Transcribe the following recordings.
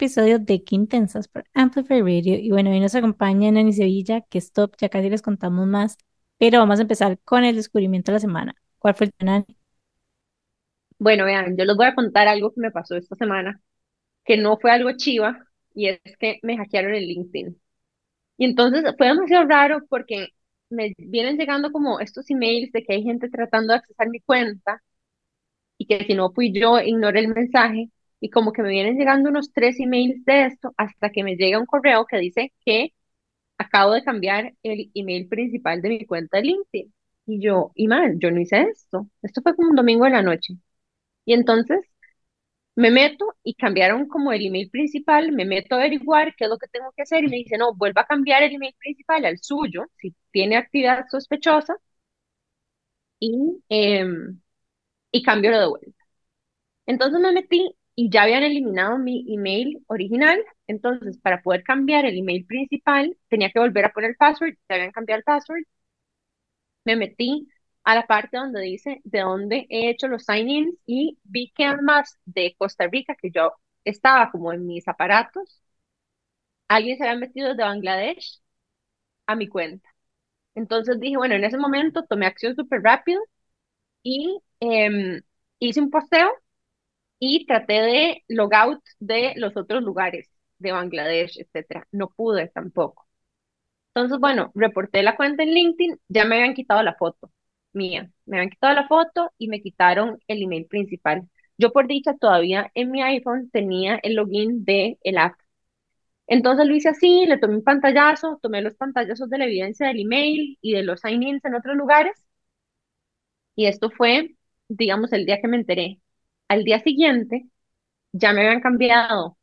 episodio de Quintensas por Amplify Radio. Y bueno, hoy nos acompaña Nani Sevilla, que stop, ya casi les contamos más, pero vamos a empezar con el descubrimiento de la semana. ¿Cuál fue el Nani? Bueno, vean, yo les voy a contar algo que me pasó esta semana, que no fue algo chiva, y es que me hackearon el LinkedIn. Y entonces fue demasiado raro porque me vienen llegando como estos emails de que hay gente tratando de accesar mi cuenta y que si no fui yo, ignoré el mensaje. Y como que me vienen llegando unos tres emails de esto hasta que me llega un correo que dice que acabo de cambiar el email principal de mi cuenta de LinkedIn. Y yo, y mal, yo no hice esto. Esto fue como un domingo de la noche. Y entonces me meto y cambiaron como el email principal, me meto a averiguar qué es lo que tengo que hacer y me dice, no, vuelva a cambiar el email principal al suyo, si tiene actividad sospechosa, y, eh, y cambio de vuelta. Entonces me metí y ya habían eliminado mi email original, entonces para poder cambiar el email principal tenía que volver a poner el password, ya habían cambiado el password, me metí a la parte donde dice de dónde he hecho los sign-ins y vi que además de Costa Rica, que yo estaba como en mis aparatos, alguien se había metido desde Bangladesh a mi cuenta. Entonces dije, bueno, en ese momento tomé acción súper rápido y em, hice un posteo y traté de logout de los otros lugares de Bangladesh, etcétera. No pude tampoco. Entonces, bueno, reporté la cuenta en LinkedIn, ya me habían quitado la foto mía. Me habían quitado la foto y me quitaron el email principal. Yo por dicha todavía en mi iPhone tenía el login de el app. Entonces lo hice así, le tomé un pantallazo, tomé los pantallazos de la evidencia del email y de los sign-ins en otros lugares. Y esto fue, digamos, el día que me enteré. Al día siguiente ya me habían cambiado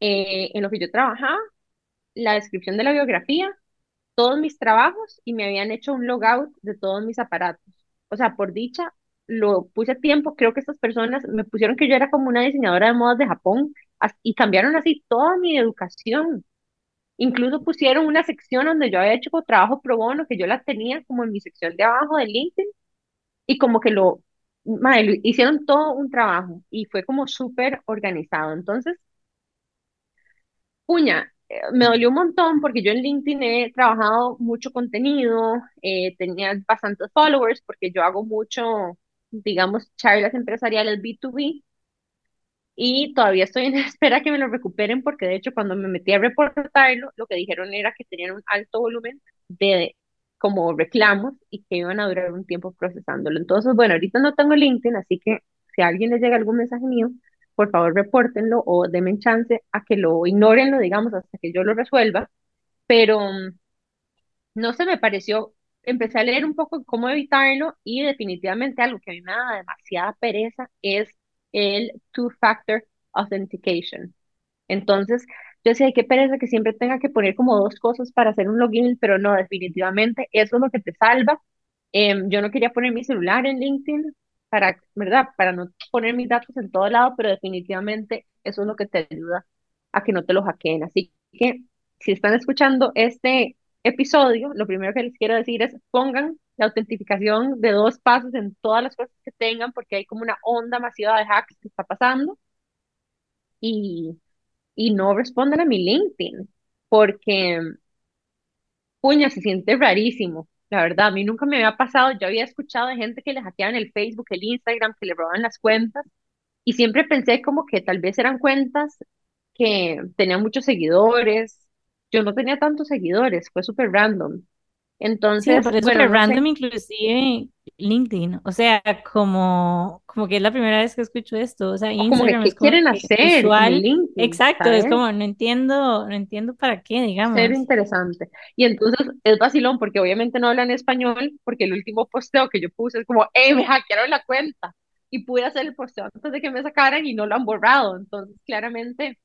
eh, en lo que yo trabajaba, la descripción de la biografía, todos mis trabajos y me habían hecho un logout de todos mis aparatos. O sea, por dicha, lo puse a tiempo. Creo que estas personas me pusieron que yo era como una diseñadora de modas de Japón y cambiaron así toda mi educación. Incluso pusieron una sección donde yo había hecho trabajo pro bono, que yo la tenía como en mi sección de abajo de LinkedIn, y como que lo, madre, hicieron todo un trabajo y fue como súper organizado. Entonces, puña, eh, me dolió un montón porque yo en LinkedIn he trabajado mucho contenido, eh, tenía bastantes followers porque yo hago mucho, digamos, charlas empresariales B2B y todavía estoy en espera que me lo recuperen porque de hecho cuando me metí a reportarlo, lo que dijeron era que tenían un alto volumen de como reclamos y que iban a durar un tiempo procesándolo. Entonces, bueno, ahorita no tengo LinkedIn, así que si alguien le llega algún mensaje mío, por favor repórtenlo o denme chance a que lo ignorenlo, digamos, hasta que yo lo resuelva. Pero mm, no se me pareció, empecé a leer un poco cómo evitarlo y definitivamente algo que a mí me da demasiada pereza es el two-factor authentication. Entonces, yo sé qué pereza que siempre tenga que poner como dos cosas para hacer un login, pero no, definitivamente eso es lo que te salva. Em, yo no quería poner mi celular en LinkedIn para, ¿verdad? Para no poner mis datos en todo lado, pero definitivamente eso es lo que te ayuda a que no te lo hackeen. Así que si están escuchando este episodio, lo primero que les quiero decir es pongan la autentificación de dos pasos en todas las cosas que tengan, porque hay como una onda masiva de hacks que está pasando. Y, y no respondan a mi LinkedIn, porque, puña, se siente rarísimo. La verdad, a mí nunca me había pasado, yo había escuchado de gente que le hackeaban el Facebook, el Instagram, que le robaban las cuentas, y siempre pensé como que tal vez eran cuentas que tenían muchos seguidores. Yo no tenía tantos seguidores, fue súper random. Sí, Entonces, por eso bueno, que no sé, random inclusive LinkedIn, o sea, como, como que es la primera vez que escucho esto, o sea, o como que Instagram es qué como quieren hacer en usual, LinkedIn, exacto, es ¿sabes? como no entiendo, no entiendo para qué, digamos. interesante. Y entonces es vacilón porque obviamente no hablan español, porque el último posteo que yo puse es como, ¡eh, me hackearon la cuenta! Y pude hacer el posteo antes de que me sacaran y no lo han borrado. Entonces, claramente,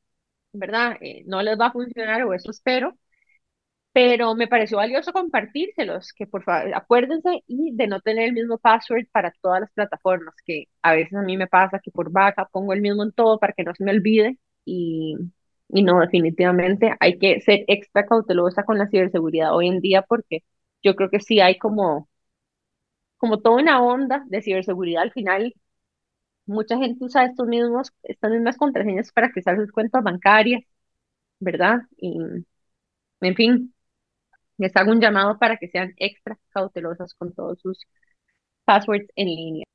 ¿verdad? Eh, no les va a funcionar o eso espero. Pero me pareció valioso compartírselos, que por favor acuérdense y de no tener el mismo password para todas las plataformas, que a veces a mí me pasa que por vaca pongo el mismo en todo para que no se me olvide y, y no, definitivamente hay que ser extra cautelosa con la ciberseguridad hoy en día porque yo creo que sí hay como, como toda una onda de ciberseguridad al final mucha gente usa estos mismos, estas mismas contraseñas para accesar sus cuentas bancarias, ¿verdad? Y, en fin, les hago un llamado para que sean extra cautelosas con todos sus passwords en línea.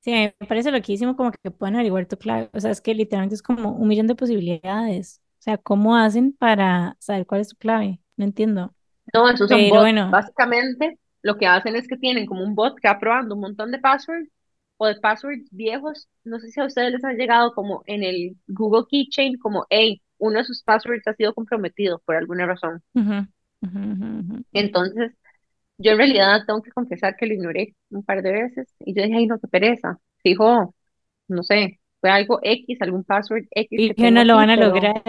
Sí, me parece loquísimo como que pueden averiguar tu clave. O sea, es que literalmente es como un millón de posibilidades. O sea, ¿cómo hacen para saber cuál es tu clave? No entiendo. No, esos son Pero bots. bueno, Básicamente, lo que hacen es que tienen como un bot que va probando un montón de passwords o de passwords viejos. No sé si a ustedes les ha llegado como en el Google Keychain, como, hey, uno de sus passwords ha sido comprometido por alguna razón. Entonces, yo en realidad tengo que confesar que lo ignoré un par de veces y yo dije, ay, no, qué pereza. Fijo, no sé, fue algo X, algún password X Y que no lo van a lograr.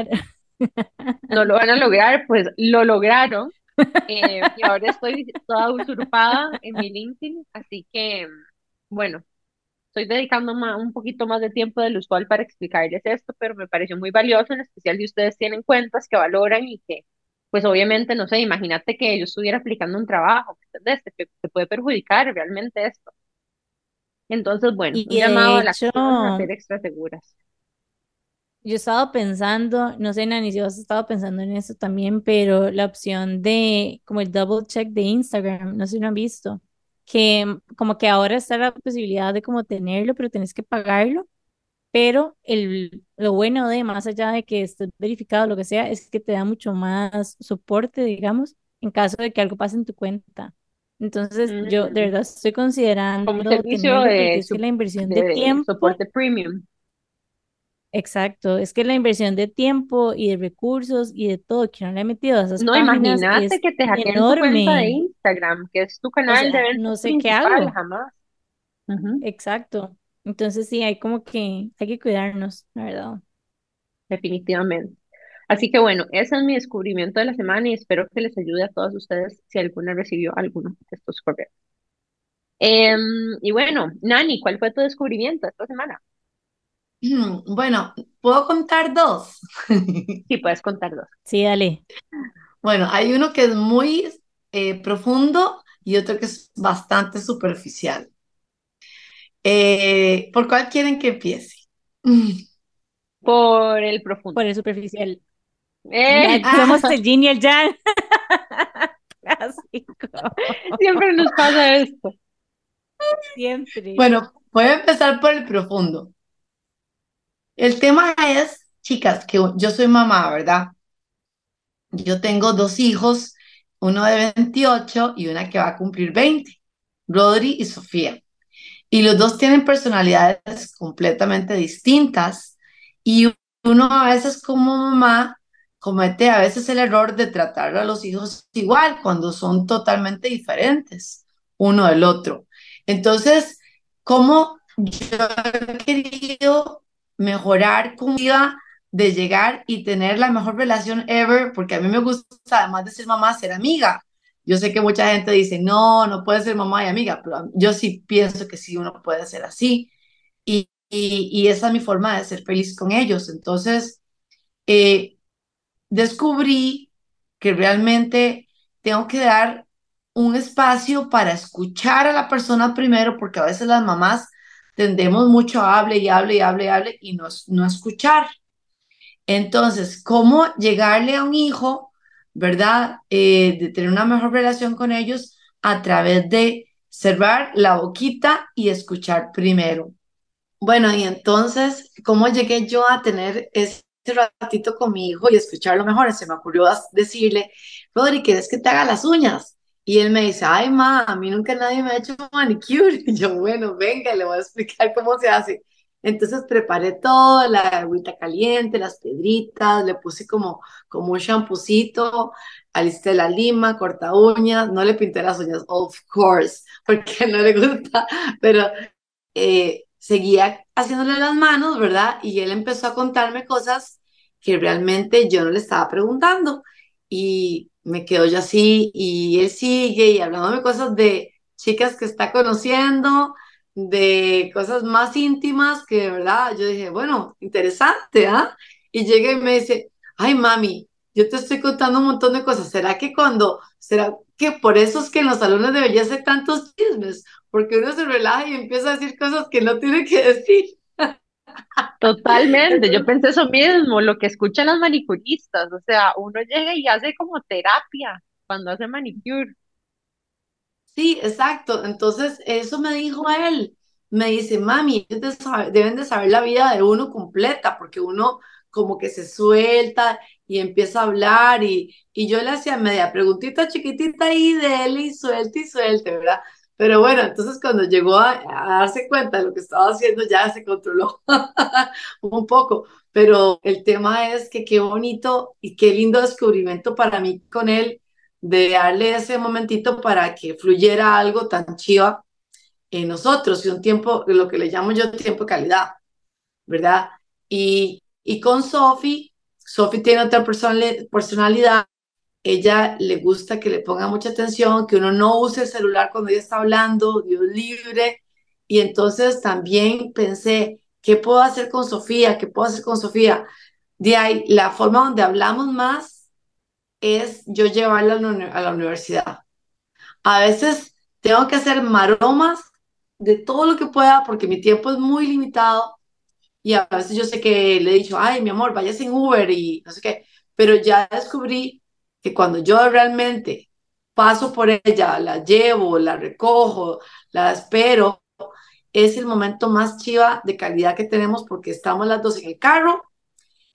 no lo van a lograr, pues lo lograron eh, y ahora estoy toda usurpada en mi LinkedIn, así que, bueno, estoy dedicando ma- un poquito más de tiempo del usual para explicarles esto, pero me pareció muy valioso, en especial si ustedes tienen cuentas que valoran y que, pues obviamente, no sé, imagínate que yo estuviera aplicando un trabajo, ¿me ¿entendés? Te, te puede perjudicar realmente esto. Entonces, bueno, Y un llamado a la hecho, acción, a ser extra seguras. yo he estado pensando, no sé, Nani, si vos has estado pensando en eso también, pero la opción de como el double check de Instagram, no sé si lo han visto, que como que ahora está la posibilidad de como tenerlo, pero tenés que pagarlo. Pero el, lo bueno de, más allá de que estés verificado, lo que sea, es que te da mucho más soporte, digamos, en caso de que algo pase en tu cuenta. Entonces, yo de Mm, verdad estoy como considerando servicio tenerlo porque de, es que su- la inversión de de tiempo, soporte premium. Exacto, es que la inversión de tiempo y de recursos y de todo que uno le ha metido a esas No, páginas imagínate es que te hackeen tu cuenta de. Instagram, que es tu O canal de sea, ventas no sé qué principal, hago. jamás. Exacto. Entonces, sí, hay como que, hay que cuidarnos, la verdad. definitivamente. Así que bueno, ese es mi descubrimiento de la semana y espero que les ayude a todos ustedes si alguna recibió alguno de estos correos. Em, y bueno, Nani, ¿cuál fue tu descubrimiento esta semana? Bueno, ¿puedo contar dos? Sí, puedes contar dos. Sí, dale. Bueno, hay uno que es muy eh, profundo y otro que es bastante superficial. Eh, ¿por cuál quieren que empiece? Por el profundo. Por el superficial. Eh, Ya somos el yin y el yang. Clásico. siempre nos pasa esto. Siempre. Bueno, voy a empezar por el profundo. El tema es, chicas, que yo soy mamá, ¿verdad? Yo tengo dos hijos, uno de 28 y una que va a cumplir 20, Rodri y Sofía. Y los dos tienen personalidades completamente distintas y uno a veces como mamá comete a veces el error de tratar a los hijos igual cuando son totalmente diferentes uno del otro. Entonces, ¿cómo yo he querido mejorar con vida de llegar y tener la mejor relación ever? Porque a mí me gusta, además de ser mamá, ser amiga. Yo sé que mucha gente dice, no, no puede ser mamá y amiga, pero yo sí pienso que sí, uno puede ser así. Y, y, y esa es mi forma de ser feliz con ellos. Entonces, eh, descubrí que realmente tengo que dar un espacio para escuchar a la persona primero, porque a veces las mamás tendemos mucho a hable y hable y hable y hable y no, no escuchar. Entonces, ¿cómo llegarle a un hijo, verdad? Eh, de tener una mejor relación con ellos a través de cerrar la boquita y escuchar primero. Bueno, y entonces, ¿cómo llegué yo a tener ese ratito con mi hijo y escucharlo mejor? Se me ocurrió decirle, Rodri, ¿quieres que te haga las uñas? Y él me dice, ay, ma, a mí nunca nadie me ha hecho manicure. Y yo, bueno, venga, le voy a explicar cómo se hace. Entonces preparé todo, la agüita caliente, las piedritas, le puse como, como un champucito, alisté la lima, corta uñas, no le pinté las uñas, of course, porque no le gusta, pero eh, seguía haciéndole las manos, ¿verdad? Y él empezó a contarme cosas que realmente yo no le estaba preguntando. Y me quedo yo así y él sigue y hablándome cosas de chicas que está conociendo, de cosas más íntimas que de verdad yo dije, bueno, interesante, ¿ah? Y llega y me dice, ay mami, yo te estoy contando un montón de cosas, ¿será que cuando, será que por eso es que en los salones de belleza tantos chismes, porque uno se relaja y empieza a decir cosas que no tiene que decir. Totalmente, yo pensé eso mismo, lo que escuchan las manicuristas, o sea, uno llega y hace como terapia cuando hace manicure. Sí, exacto. Entonces, eso me dijo él. Me dice, mami, deben de saber, la vida de uno completa, porque uno como que se suelta y empieza a hablar y, y yo le hacía media preguntita chiquitita y de él y suelte y suelte, ¿verdad? Pero bueno, entonces cuando llegó a, darse cuenta de lo que estaba haciendo, ya se controló un poco. Pero el tema es que qué bonito y qué lindo descubrimiento para mí con él de darle ese momentito para que fluyera algo tan chiva en nosotros y un tiempo, lo que le llamo yo tiempo de calidad, ¿verdad? Y, y con Sophie, Sophie tiene otra personalidad, ella le gusta que le ponga mucha atención, que uno no use el celular cuando ella está hablando, Dios libre, y entonces también pensé, ¿qué puedo hacer con Sofía? ¿Qué puedo hacer con Sofía? De ahí, la forma donde hablamos más es yo llevarla a la universidad. A veces tengo que hacer maromas de todo lo que pueda porque mi tiempo es muy limitado y a veces yo sé que le he dicho, ay, mi amor, vaya sin Uber y no sé qué, pero ya descubrí que cuando yo realmente paso por ella, la llevo, la recojo, la espero, es el momento más chiva de calidad que tenemos porque estamos las dos en el carro.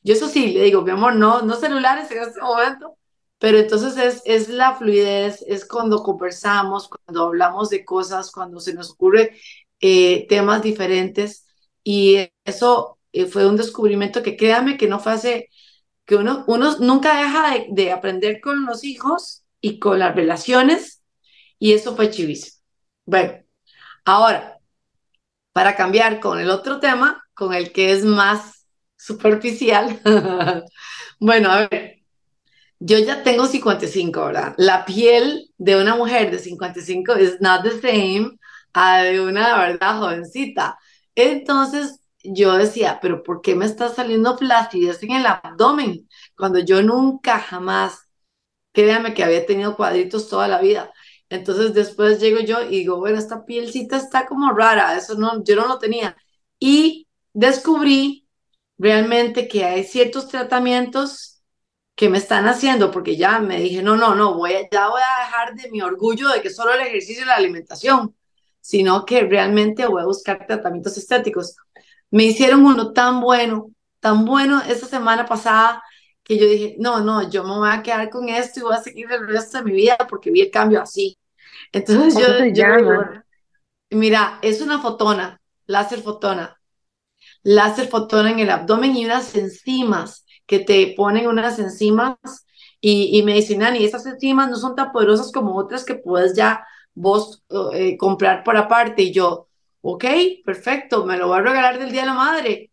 Yo eso sí, le digo, mi amor, no, no celulares en este momento, pero entonces es, es la fluidez, es cuando conversamos, cuando hablamos de cosas, cuando se nos ocurre eh, temas diferentes. Y eso eh, fue un descubrimiento que créame que no fue hace, que uno, uno nunca deja de, de aprender con los hijos y con las relaciones. Y eso fue chivísimo. Bueno, ahora, para cambiar con el otro tema, con el que es más superficial. bueno, a ver, yo ya tengo 55, ¿verdad? La piel de una mujer de 55 es not the same a de una, ¿verdad? Jovencita. Entonces yo decía, pero ¿por qué me está saliendo flacidez en el abdomen? Cuando yo nunca, jamás, créanme que había tenido cuadritos toda la vida. Entonces después llego yo y digo, bueno, esta pielcita está como rara, eso no, yo no lo tenía. Y descubrí realmente que hay ciertos tratamientos que me están haciendo, porque ya me dije, no, no, no, voy a, ya voy a dejar de mi orgullo de que solo el ejercicio y la alimentación, sino que realmente voy a buscar tratamientos estéticos. Me hicieron uno tan bueno, tan bueno esta semana pasada, que yo dije, no, no, yo me voy a quedar con esto y voy a seguir el resto de mi vida porque vi el cambio así. Entonces yo, yo mira, es una fotona, láser fotona, láser fotona en el abdomen y unas enzimas que te ponen unas enzimas y, y me dicen, Nani, esas enzimas no son tan poderosas como otras que puedes ya vos eh, comprar por aparte. Y yo, ok, perfecto, me lo voy a regalar del Día de la Madre.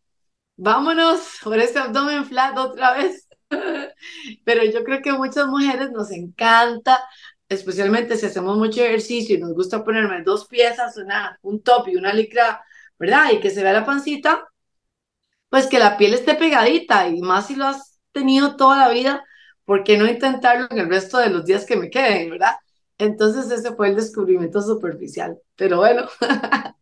Vámonos por ese abdomen flat otra vez. Pero yo creo que muchas mujeres nos encanta, especialmente si hacemos mucho ejercicio y nos gusta ponerme dos piezas, una, un top y una licra, ¿verdad? Y que se vea la pancita pues que la piel esté pegadita y más si lo has tenido toda la vida, ¿por qué no intentarlo en el resto de los días que me queden, verdad? Entonces ese fue el descubrimiento superficial, pero bueno,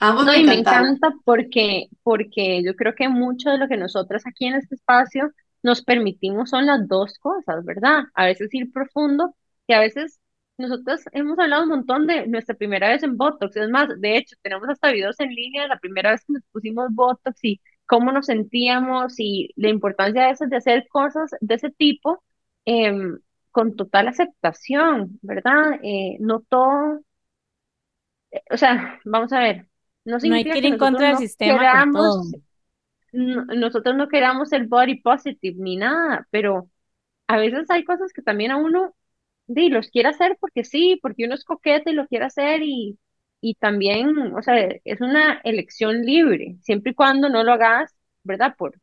ambos no, me y me encanta porque, porque yo creo que mucho de lo que nosotras aquí en este espacio nos permitimos son las dos cosas, ¿verdad? A veces ir profundo y a veces nosotros hemos hablado un montón de nuestra primera vez en Botox, es más, de hecho, tenemos hasta videos en línea de la primera vez que nos pusimos Botox y cómo nos sentíamos y la importancia de eso, de hacer cosas de ese tipo em, con total aceptación, ¿verdad? Eh, no todo, eh, o sea, vamos a ver, no No hay que ir en contra del sistema todo. nosotros no queramos el body positive ni nada, pero a veces hay cosas que también a uno di, los quiere hacer porque sí, porque uno es coquete y lo quiere hacer y, y también, o sea, es una elección libre, siempre y cuando no lo hagas, ¿verdad? Por,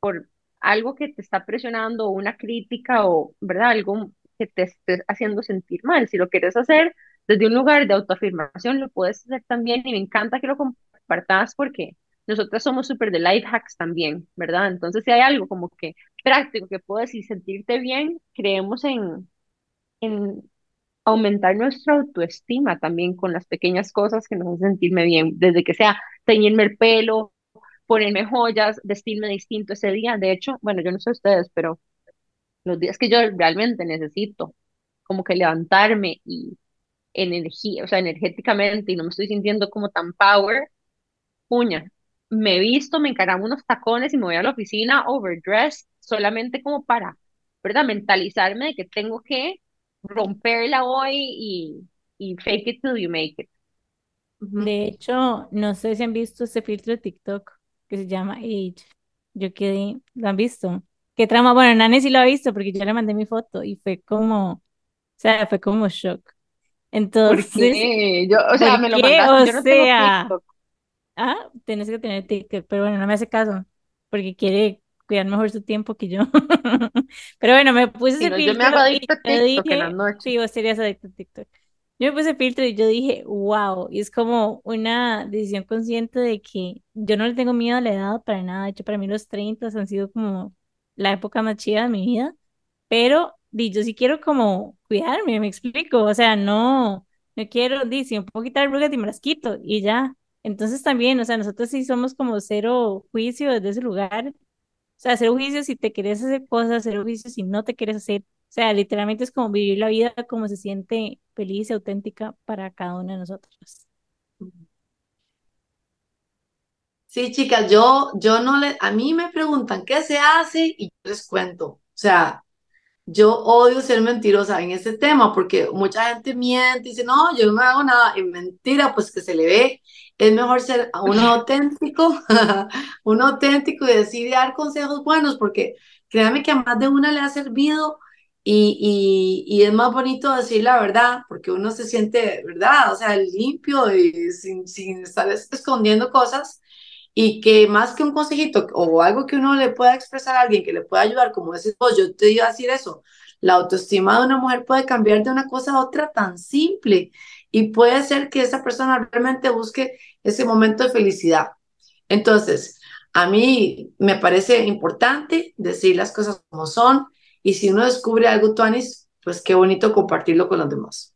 por algo que te está presionando una crítica o, ¿verdad? Algo que te esté haciendo sentir mal. Si lo quieres hacer desde un lugar de autoafirmación, lo puedes hacer también y me encanta que lo compartas porque nosotras somos súper de life hacks también, ¿verdad? Entonces, si hay algo como que práctico que puedes y sentirte bien, creemos en, en aumentar nuestra autoestima también con las pequeñas cosas que nos hacen sentirme bien, desde que sea teñirme el pelo, ponerme joyas, vestirme distinto ese día. De hecho, bueno, yo no sé ustedes, pero los días que yo realmente necesito como que levantarme y energía, o sea, energéticamente y no me estoy sintiendo como tan power, puña, me visto, me encaramo unos tacones y me voy a la oficina overdressed solamente como para, ¿verdad? Mentalizarme de que tengo que romperla hoy y, y fake it till you make it. De hecho, no sé si han visto ese filtro de TikTok que se llama Age. Yo quedé, ¿lo han visto? ¿Qué trama? Bueno, Nani sí lo ha visto porque yo le mandé mi foto y fue como, o sea, fue como shock. ¿Por Entonces, qué? Yo, o sea, ¿por me lo qué? mandaste, O yo no tengo TikTok. ah, tienes que tener TikTok, pero bueno, no me hace caso porque quiere cuidar mejor su tiempo que yo. Pero bueno, me puse Si ese no, yo me hago y adicta a TikTok en noches. sí, vos serías adicto a TikTok. Yo me puse filtro y yo dije, wow, y es como una decisión consciente de que yo no le tengo miedo a la edad para nada. De hecho, para mí los 30 han sido como la época más chida de mi vida, pero di, yo sí quiero como cuidarme, me explico. O sea, no, no quiero, di, si me puedo quitar arrugas y me las y ya. Entonces también, o sea, nosotros sí somos como cero juicio desde ese lugar. O sea, cero juicio si te quieres hacer cosas, cero juicio si no te quieres hacer. O sea, literalmente es como vivir la vida como se siente feliz y auténtica para cada uno de nosotros. Sí, chicas, yo, yo no le, a mí me preguntan qué se hace y yo les cuento. O sea, yo odio ser mentirosa en ese tema porque mucha gente miente y dice, no, yo no me hago nada. Y mentira, pues que se le ve. Es mejor ser uno auténtico, uno auténtico y decir y dar consejos buenos porque créanme que a más de una le ha servido y, y, es más bonito decir la verdad porque uno se siente, ¿verdad? O sea, limpio y sin, sin estar escondiendo cosas. Y que más que un consejito o algo que uno le pueda expresar a alguien que le pueda ayudar, como decís vos, yo te iba a decir eso, la autoestima de una mujer puede cambiar de una cosa a otra tan simple y puede ser que esa persona realmente busque ese momento de felicidad. Entonces, a mí me parece importante decir las cosas como son y si uno descubre algo, Tuanis, pues qué bonito compartirlo con los demás.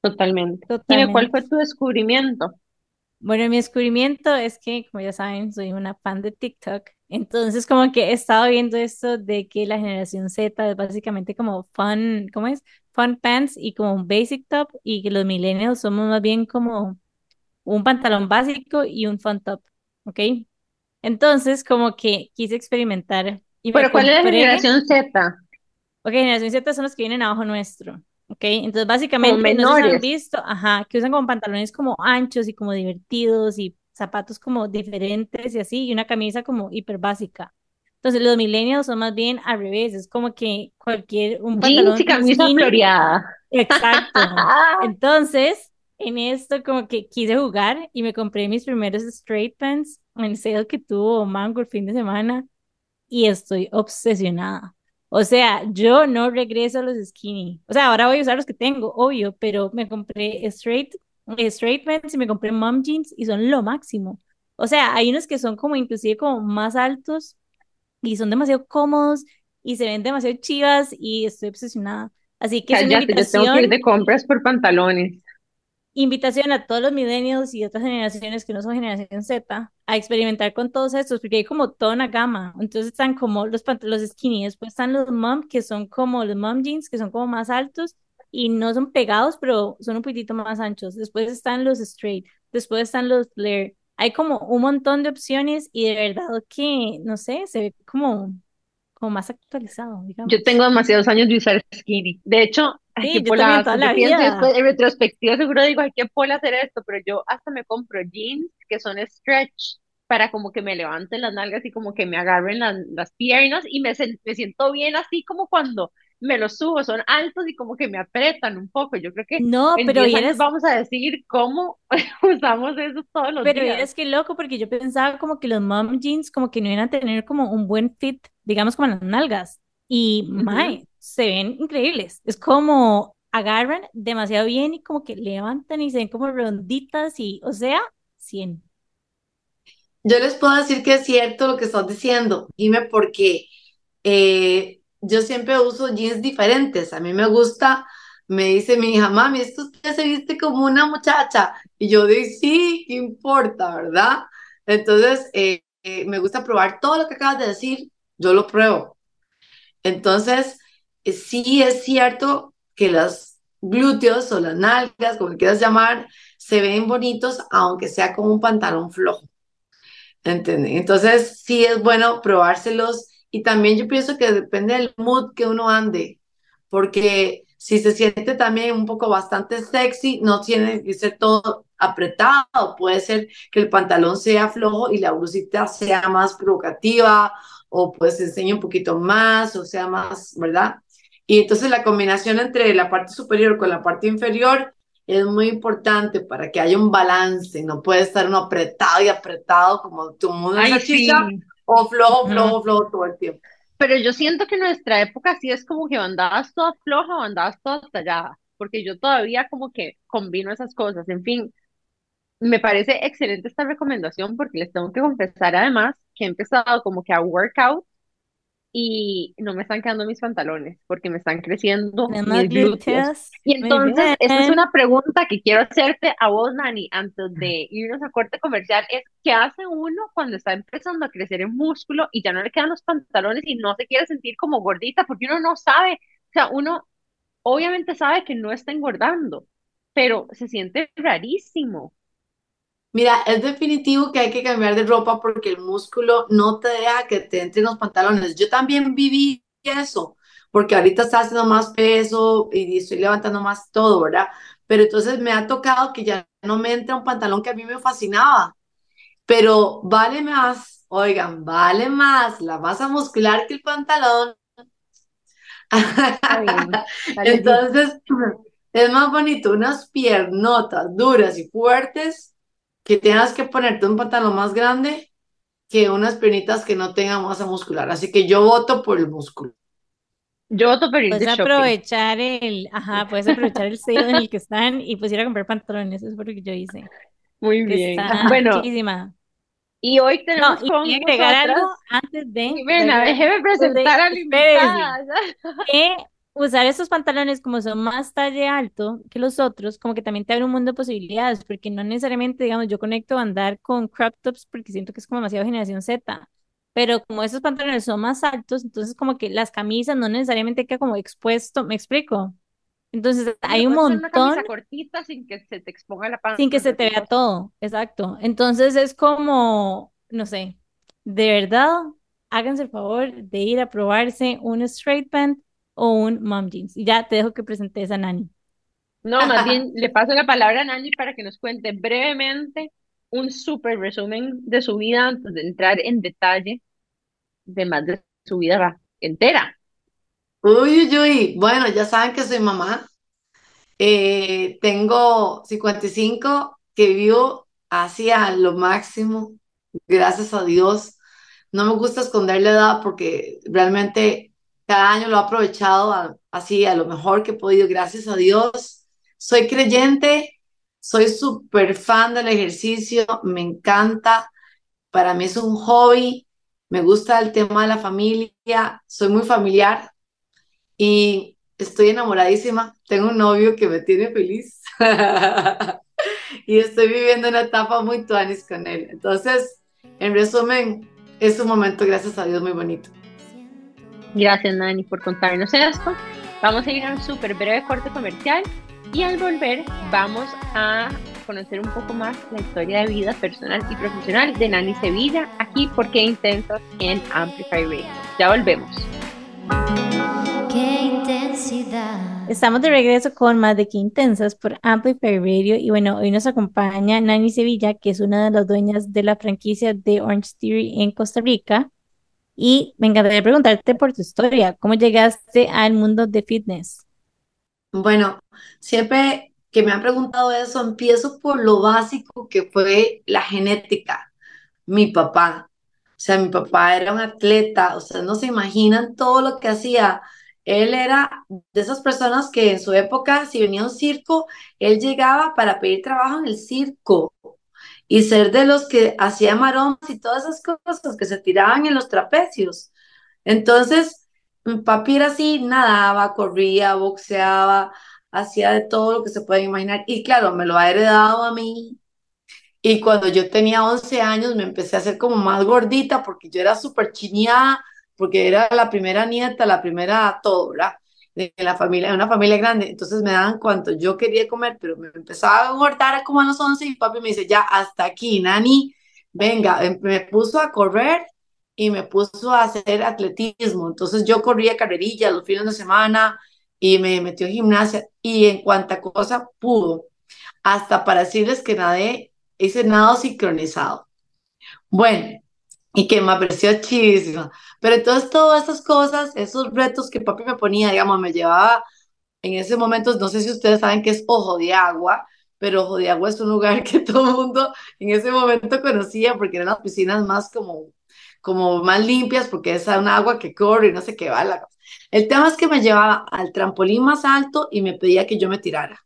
Totalmente. Dime, ¿cuál fue tu descubrimiento? Bueno, mi descubrimiento es que, como ya saben, soy una fan de TikTok. Entonces, como que he estado viendo esto de que la generación Z es básicamente como fun, ¿cómo es? Fun pants y como un basic top y que los millennials somos más bien como un pantalón básico y un fun top, ¿ok? Entonces, como que quise experimentar y Pero ¿cuál es la compré, generación Z? ok, generación Z son los que vienen abajo nuestro, ¿ok? Entonces, básicamente, no han menores. visto, ajá, que usan como pantalones como anchos y como divertidos y zapatos como diferentes y así, y una camisa como hiper básica. Entonces, los millennials son más bien al revés, es como que cualquier, un pantalón y camisa skinny floreada. Exacto. Entonces, en esto como que quise jugar y me compré mis primeros straight pants en sale que tuvo Mango el fin de semana y estoy obsesionada. O sea, yo no regreso a los skinny. O sea, ahora voy a usar los que tengo, obvio, pero me compré straight, eh, straight pants y me compré mom jeans y son lo máximo. O sea, hay unos que son como inclusive como más altos y son demasiado cómodos y se ven demasiado chivas y estoy obsesionada. Así que es una yo tengo que ir invitación de compras por pantalones. Invitación a todos los millennials y otras generaciones que no son generación Z a experimentar con todos estos, porque hay como toda una gama. Entonces están como los pantalones skinny, después están los mom, que son como los mom jeans, que son como más altos y no son pegados, pero son un poquitito más anchos. Después están los straight, después están los flare. Hay como un montón de opciones y de verdad que, no sé, se ve como, como más actualizado, Yo digamos. tengo demasiados años de usar skinny. De hecho, ay, qué Sí, yo también toda la después vida. en retrospectiva seguro digo, ay, qué pola hacer esto, pero yo hasta me compro jeans que son stretch para como que me levanten las nalgas y como que me agarren las, las piernas y me, me siento bien así como cuando me los subo, son altos y como que me apretan un poco. Yo creo que No, pero 10 años vieras vamos a decir cómo usamos eso todos los Pero días. es que loco, porque yo pensaba como que los mom jeans como que no iban a tener como un buen fit, digamos como las nalgas. Y, Ujú. mae, se ven increíbles. Es como agarran demasiado bien y como que levantan y se ven como redonditas y, o sea, 100. Yo les puedo decir que es cierto lo que estás diciendo, dime porque eh, yo siempre uso jeans diferentes. A mí me gusta me dice mi hija, mami, esto usted se viste como una muchacha. Y yo digo, sí, ¿qué importa, verdad? Entonces, eh, eh, me gusta probar todo lo que acabas de decir, yo lo pruebo. Entonces, sí es cierto que los glúteos o las nalgas, como quieras llamar, se ven bonitos, aunque sea como un pantalón flojo. Entonces, sí es bueno probárselos y también yo pienso que depende del mood que uno ande, porque si se siente también un poco bastante sexy, no tiene que ser todo apretado, puede ser que el pantalón sea flojo y la blusita sea más provocativa o pues enseñe un poquito más o sea más, ¿verdad? Y entonces la combinación entre la parte superior con la parte inferior es muy importante para que haya un balance, no puede estar uno apretado y apretado como tu mundo Ay, esa sí. o flojo, flojo, flojo todo el tiempo. Pero yo siento que en nuestra época sí es como que andabas toda floja o andabas toda tallada, porque yo todavía como que combino esas cosas. En fin, me parece excelente esta recomendación porque les tengo que confesar además que he empezado como que a workout y no me están quedando mis pantalones porque me están creciendo Tenemos mis glúteos. glúteos. Y entonces, esta es una pregunta que quiero hacerte a vos, Nani, antes de irnos a corte comercial, es ¿qué hace uno cuando está empezando a crecer en músculo y ya no le quedan los pantalones y no se quiere sentir como gordita? Porque uno no sabe, o sea, uno obviamente sabe que no está engordando, pero se siente rarísimo. Mira, es definitivo que hay que cambiar de ropa porque el músculo no te deja que te entren los pantalones. Yo también viví eso, porque ahorita está haciendo más peso y estoy levantando más todo, ¿verdad? Pero entonces me ha tocado que ya no me entra un pantalón que a mí me fascinaba, pero vale más, oigan, vale más la masa muscular que el pantalón. Está bien. Entonces, es más bonito unas piernotas duras y fuertes que tengas que ponerte un pantalón más grande que unas piernitas que no tengan masa muscular. Así que yo voto por el músculo. Yo voto por ir Puedes de aprovechar el, ajá, puedes aprovechar el sello en el que están y pues ir a comprar pantalones, eso es lo que yo hice. Muy Que bien. Bueno, chidísima. y hoy No, tenemos y con voy a agregar nosotras, algo antes de, déjeme presentar a la invitada. que usar estos pantalones como son más talle alto que los otros, como que también te abre un mundo de posibilidades, porque no necesariamente, digamos, yo conecto a andar con crop tops porque siento que es como demasiado generación Z, pero como esos pantalones son más altos, entonces como que las camisas no necesariamente queda como expuesto, ¿me explico? Entonces hay un poner una camisa montón cortita sin que se te exponga la sin que panza, se te vea todo, exacto. Entonces es como, no sé, de verdad, háganse el favor de ir a probarse un straight pant o un mom jeans. Y ya te dejo que presentes a Nani. No, más bien le paso la palabra a Nani para que nos cuente brevemente un súper resumen de su vida antes de entrar en detalle de más de su vida entera. Uy, uy, uy. Bueno, ya saben que soy mamá. Eh, tengo 55, que vivo hacia lo máximo, gracias a Dios. No me gusta esconder la edad porque realmente cada año lo he aprovechado a- así a lo mejor que he podido, gracias a Dios. Soy creyente, soy súper fan del ejercicio, me encanta, para mí es un hobby, me gusta el tema de la familia, soy muy familiar y estoy enamoradísima. Tengo un novio que me tiene feliz y estoy viviendo una etapa muy tuanis con él. Entonces, en resumen, es un momento, gracias a Dios, muy bonito. Gracias, Nani, por contarnos esto. Vamos a ir a un súper breve corte comercial y al volver vamos a conocer un poco más la historia de vida personal y profesional de Nani Sevilla, aquí por Qué Intensos en Amplify Radio. Ya volvemos. Qué intensidad. Estamos de regreso con más de Qué Intensas por Amplify Radio. Y bueno, hoy nos acompaña Nani Sevilla, que es una de las dueñas de la franquicia de Orange Theory en Costa Rica. Y me encantaría preguntarte por tu historia. ¿Cómo llegaste al mundo de fitness? Bueno, siempre que me han preguntado eso, empiezo por lo básico que fue la genética. Mi papá, o sea, mi papá era un atleta, o sea, no se imaginan todo lo que hacía. Él era de esas personas que en su época, si venía un circo, él llegaba para pedir trabajo en el circo y ser de los que hacía maromas y todas esas cosas que se tiraban en los trapecios. Entonces, mi papi era así, nadaba, corría, boxeaba, hacía de todo lo que se puede imaginar. Y claro, me lo ha heredado a mí. Y cuando yo tenía 11 años me empecé a hacer como más gordita porque yo era súper chineada, porque era la primera nieta, la primera todo, ¿verdad? De la familia, de una familia grande. Entonces me daban cuanto yo quería comer, pero me empezaba a engordar como a los 11 y papi me dice, ya, hasta aquí, Nani, venga, em, me puso a correr y me puso a hacer atletismo. Entonces yo corría carrerillas los fines de semana y me metió en gimnasia y en cuanta cosa pudo, hasta para decirles que nadé, hice nado sincronizado. Bueno, y que me apreció chidísimo. Pero entonces todas esas cosas, esos retos que papi me ponía, digamos, me llevaba en ese momento, no sé si ustedes saben qué es Ojo de Agua, pero Ojo de Agua es un lugar que todo el mundo en ese momento conocía porque eran las piscinas más como, como más limpias porque es un agua que corre y no sé qué va. El tema es que me llevaba al trampolín más alto y me pedía que yo me tirara.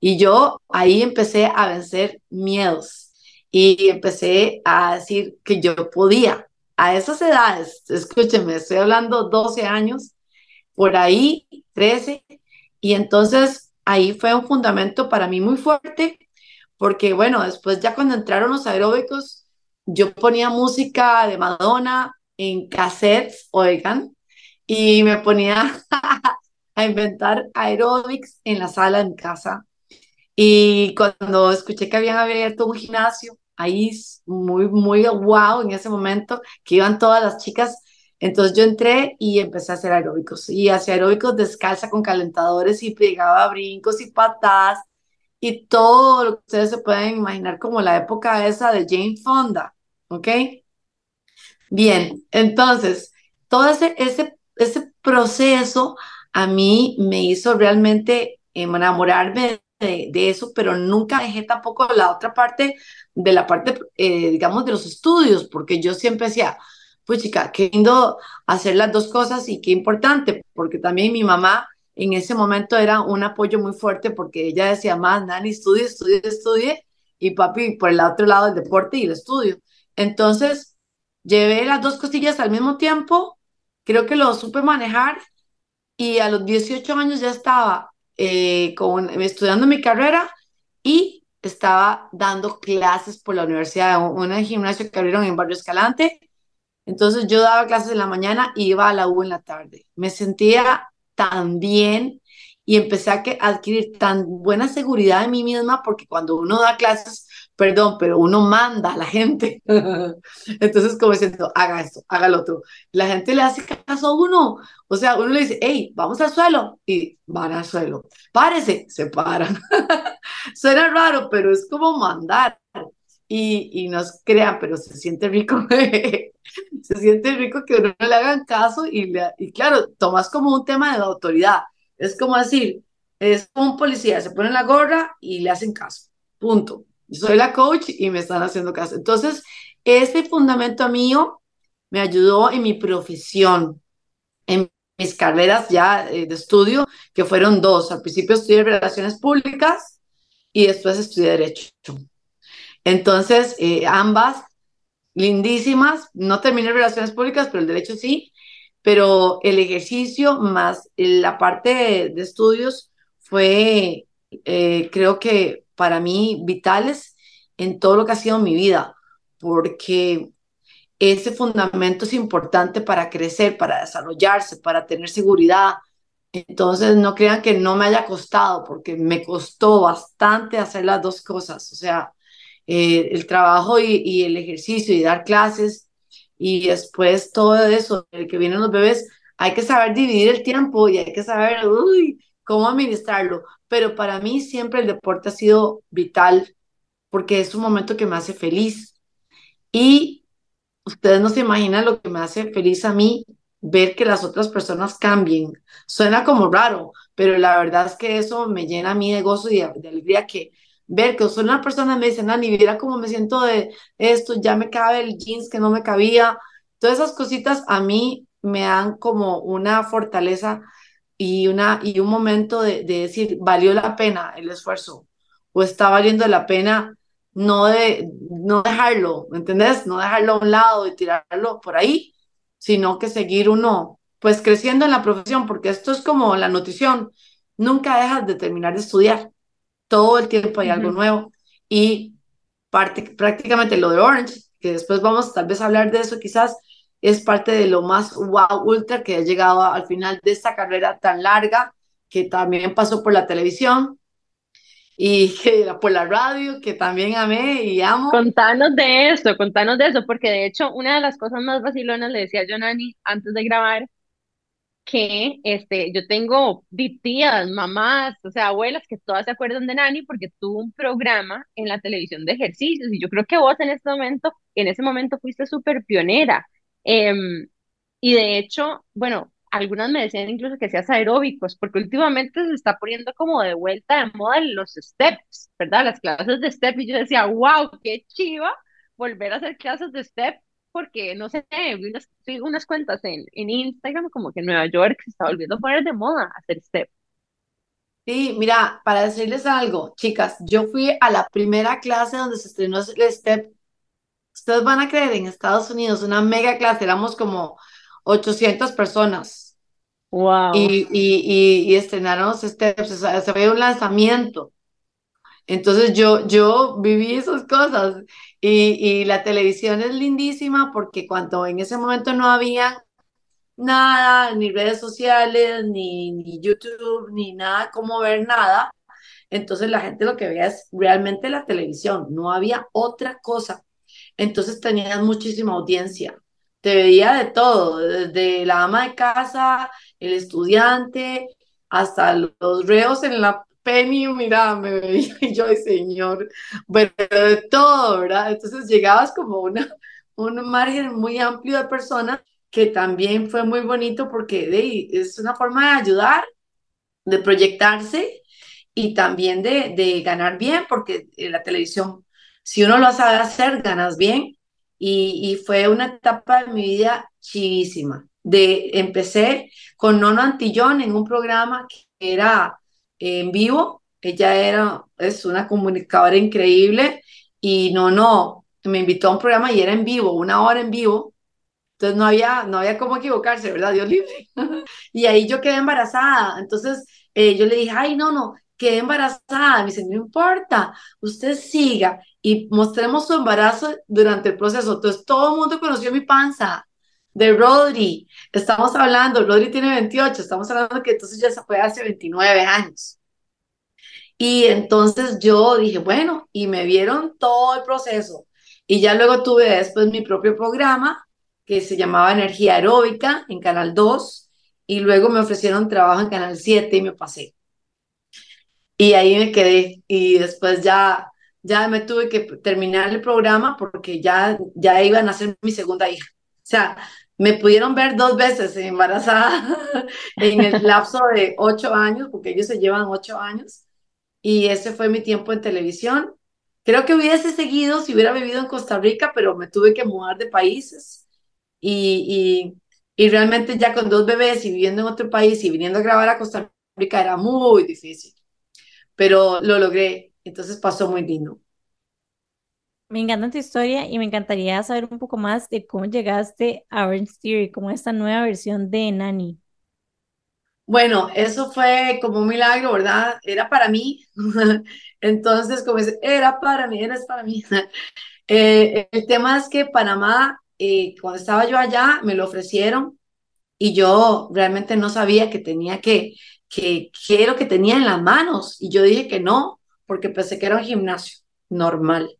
Y yo ahí empecé a vencer miedos y empecé a decir que yo podía. A esas edades, escúchenme, estoy hablando 12 años, por ahí 13, y entonces ahí fue un fundamento para mí muy fuerte, porque bueno, después ya cuando entraron los aeróbicos, yo ponía música de Madonna en cassettes, oigan, y me ponía a inventar aeróbics en la sala de casa. Y cuando escuché que habían abierto un gimnasio, ahí muy, muy wow en ese momento, que iban todas las chicas, entonces yo entré y empecé a hacer aeróbicos. Y hacía aeróbicos descalza con calentadores y pegaba brincos y patadas y todo lo que ustedes se pueden imaginar como la época esa de Jane Fonda, ¿ok? Bien, entonces, todo ese, ese, ese proceso a mí me hizo realmente enamorarme de, eso, pero nunca dejé tampoco la otra parte de la parte, eh, digamos, de los estudios, porque yo siempre decía, pues chica, qué lindo hacer las dos cosas y qué importante, porque también mi mamá en ese momento era un apoyo muy fuerte porque ella decía, más, Nani, estudie, estudie, estudie, y papi por el otro lado el deporte y el estudio. Entonces, llevé las dos cosillas al mismo tiempo, creo que lo supe manejar y a los 18 años ya estaba eh, estudiando mi carrera y estaba dando clases por la universidad, un, un gimnasio que abrieron en Barrio Escalante. Entonces yo daba clases en la mañana y iba a la U en la tarde. Me sentía tan bien y empecé a adquirir tan buena seguridad en mí misma porque cuando uno da clases, perdón, pero uno manda a la gente. Entonces, como diciendo, haga esto, haga lo otro. La gente le hace caso a uno. O sea, uno le dice, hey, vamos al suelo y van al suelo. Párese, se paran. Suena raro, pero es como mandar. Y, y nos crean, pero se siente rico. se siente rico que uno le hagan caso y, le, y claro, tomas como un tema de autoridad es como decir, es un policía, se pone la gorra y le hacen caso. Punto. Soy la coach y me están haciendo caso. Entonces, ese fundamento mío me ayudó en mi profesión, en mis carreras ya eh, de estudio, que fueron dos. Al principio estudié Relaciones Públicas y después estudié Derecho. Entonces, eh, ambas lindísimas. No terminé Relaciones Públicas, pero el Derecho sí pero el ejercicio más la parte de, estudios fue, eh, creo que para mí, vitales en todo lo que ha sido mi vida, porque ese fundamento es importante para crecer, para desarrollarse, para tener seguridad. Entonces, no crean que no me haya costado, porque me costó bastante hacer las dos cosas, o sea, eh, el trabajo y, y el ejercicio y dar clases y después todo eso, el que vienen los bebés, hay que saber dividir el tiempo y hay que saber uy, cómo administrarlo. Pero para mí siempre el deporte ha sido vital porque es un momento que me hace feliz. Y ustedes no se imaginan lo que me hace feliz a mí ver que las otras personas cambien. Suena como raro, pero la verdad es que eso me llena a mí de gozo y de, alegría que ver que son una persona me dice, Nani, viera cómo me siento de esto, ya me cabe el jeans que no me cabía. Todas esas cositas a mí me dan como una fortaleza y, una, y un momento de, de decir, valió la pena el esfuerzo o está valiendo la pena no, de, no dejarlo, ¿me entendés? No dejarlo a un lado y tirarlo por ahí, sino que seguir uno, pues creciendo en la profesión, porque esto es como la nutrición. nunca dejas de terminar de estudiar. Todo el tiempo hay algo nuevo. Y parte, prácticamente lo de Orange, que después vamos tal vez a hablar de eso quizás, es parte de lo más wow, ultra que ha llegado al final de esta carrera tan larga, que también pasó por la televisión y que, por la radio, que también amé y amo. Contanos de eso, contanos de eso, porque de hecho una de las cosas más vacilonas le decía yo a Nani antes de grabar que este, yo tengo tías, mamás, o sea, abuelas que todas se acuerdan de Nani porque tuvo un programa en la televisión de ejercicios y yo creo que vos en este momento, en ese momento fuiste súper pionera. Em, y de hecho, bueno, algunas me decían incluso que hacías aeróbicos, porque últimamente se está poniendo como de vuelta de moda los steps, ¿verdad? Las clases de step y yo decía, wow, qué chiva volver a hacer clases de step porque no sé, vi unas, sigo unas cuentas en, en Instagram como que en Nueva York se está volviendo a poner de moda hacer step. Sí, mira, para decirles algo, chicas, yo fui a la primera clase donde se estrenó el STEP. Ustedes van a creer, en Estados Unidos, una mega clase, éramos como 800 personas Wow. y, y, y, y estrenaron STEPs, o sea, se fue un lanzamiento. Entonces yo, yo viví esas cosas y, y la televisión es lindísima porque cuando en ese momento no había nada, ni redes sociales, ni, ni YouTube, ni nada, como ver nada, entonces la gente lo que veía es realmente la televisión, no había otra cosa. Entonces tenías muchísima audiencia, te veía de todo, desde la ama de casa, el estudiante, hasta los reos en la Penny, mira, me veía y yo, señor, bueno, de todo, ¿verdad? Entonces llegabas como una, un margen muy amplio de personas que también fue muy bonito porque es una forma de ayudar, de proyectarse y también de, de ganar bien, porque en la televisión, si uno lo sabe hacer, ganas bien. Y, fue una etapa de mi vida chivísima. De, empecé con Nono Antillón en un programa que era en vivo. Ella era, es una comunicadora increíble y Nono me invitó a un programa y era en vivo, una hora en vivo. Entonces no había, no había cómo equivocarse, ¿verdad? Dios libre. y ahí yo quedé embarazada. Entonces eh, yo le dije, ay, no, no, quedé embarazada. Me dice, no importa, usted siga y mostremos su embarazo durante el proceso. Entonces todo el mundo conoció mi panza de Rodri. Estamos hablando, Rodri tiene 28, estamos hablando que entonces ya se fue hace 29 años. Y entonces yo dije, bueno, y me vieron todo el proceso. Y ya luego tuve después mi propio programa que se llamaba Energía Aeróbica en Canal 2 y luego me ofrecieron trabajo en Canal 7 y me pasé. Y ahí me quedé y después ya, ya me tuve que terminar el programa porque ya, ya iban a ser mi segunda hija. O sea, me pudieron ver dos veces embarazada en el lapso de ocho años, porque ellos se llevan ocho años, y ese fue mi tiempo en televisión. Creo que hubiese seguido si hubiera vivido en Costa Rica, pero me tuve que mudar de países y, y, y realmente ya con dos bebés y viviendo en otro país y viniendo a grabar a Costa Rica era muy difícil, pero lo logré, entonces pasó muy lindo. Me encanta tu historia y me encantaría saber un poco más de cómo llegaste a Orange Theory, como esta nueva versión de Nani. Bueno, eso fue como un milagro, ¿verdad? Era para mí. Entonces, como dice, era para mí, eres para mí. Eh, el tema es que Panamá, eh, cuando estaba yo allá, me lo ofrecieron y yo realmente no sabía que tenía que, que, que era lo que tenía en las manos. Y yo dije que no, porque pensé que era un gimnasio normal.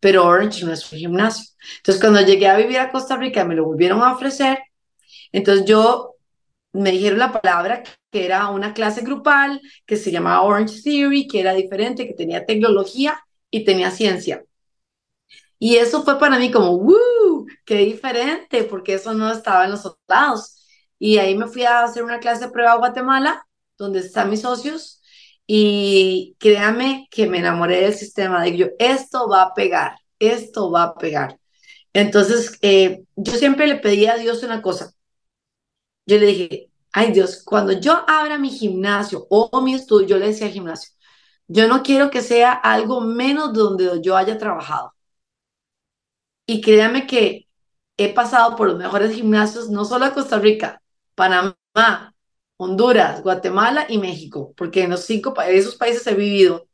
Pero Orange no es un gimnasio. Entonces, cuando llegué a vivir a Costa Rica, me lo volvieron a ofrecer. Entonces, yo me dijeron la palabra que era una clase grupal, que se llamaba Orange Theory, que era diferente, que tenía tecnología y tenía ciencia. Y eso fue para mí como, ¡wow! ¡Qué diferente! Porque eso no estaba en los otros lados. Y ahí me fui a hacer una clase de prueba a Guatemala, donde están mis socios, y créame que me enamoré del sistema. Digo yo, esto va a pegar, esto va a pegar. Entonces, eh, yo siempre le pedí a Dios una cosa. Yo le dije, ay Dios, cuando yo abra mi gimnasio o mi estudio, yo le decía al gimnasio, yo no quiero que sea algo menos de donde yo haya trabajado. Y créame que he pasado por los mejores gimnasios, no solo de Costa Rica, Panamá, Honduras, Guatemala y México, porque en los cinco esos países he vivido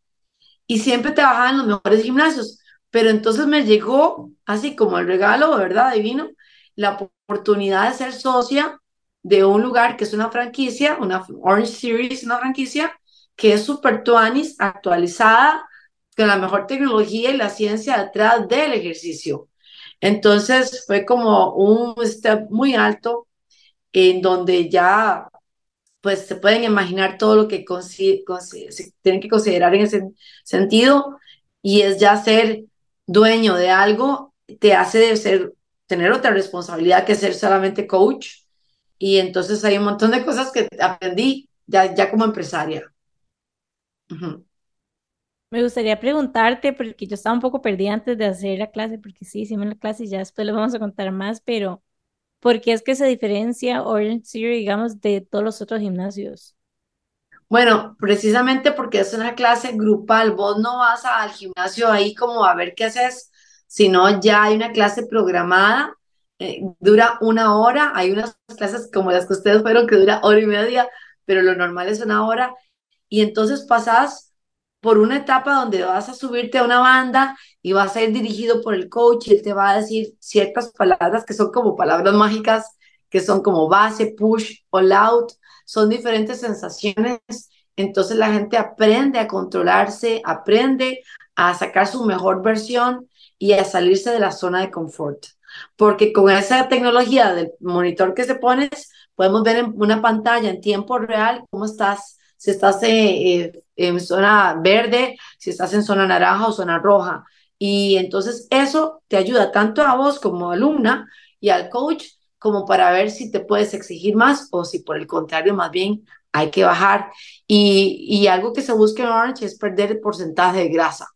y siempre trabajaba en los mejores gimnasios, pero entonces me llegó así como el regalo, ¿verdad? Divino, la oportunidad de ser socia de un lugar que es una franquicia, una Orange Series, una franquicia que es super tuanis, actualizada, con la mejor tecnología y la ciencia detrás del ejercicio. Entonces fue como un step muy alto en donde ya pues se pueden imaginar todo lo que tienen que considerar en ese sentido y es ya ser dueño de algo te hace de ser tener otra responsabilidad que ser solamente coach y entonces hay un montón de cosas que aprendí ya, ya como empresaria. Me gustaría preguntarte, porque yo estaba un poco perdida antes de hacer la clase, porque sí, hicimos la clase y ya después les vamos a contar más, pero ¿por qué es que se diferencia Orange Theory, digamos, de todos los otros gimnasios? Bueno, precisamente porque es una clase grupal, vos no vas al gimnasio ahí como a ver qué haces, sino ya hay una clase programada, eh, dura una hora, hay unas clases como las que ustedes fueron que dura hora y media, pero lo normal es una hora, y entonces pasas por una etapa donde vas a subirte a una banda y vas a ir dirigido por el coach y él te va a decir ciertas palabras que son como palabras mágicas, que son como base, push, all out, son diferentes sensaciones entonces la gente aprende a controlarse, aprende a sacar su mejor versión y a salirse de la zona de confort. Porque con esa tecnología del monitor que se pones, podemos ver en una pantalla en tiempo real cómo estás, si estás eh, eh, en zona verde, si estás en zona naranja o zona roja. Y entonces eso te ayuda tanto a vos como alumna y al coach como para ver si te puedes exigir más o si por el contrario más bien hay que bajar. Y, y algo que se busca en Orange es perder el porcentaje de grasa,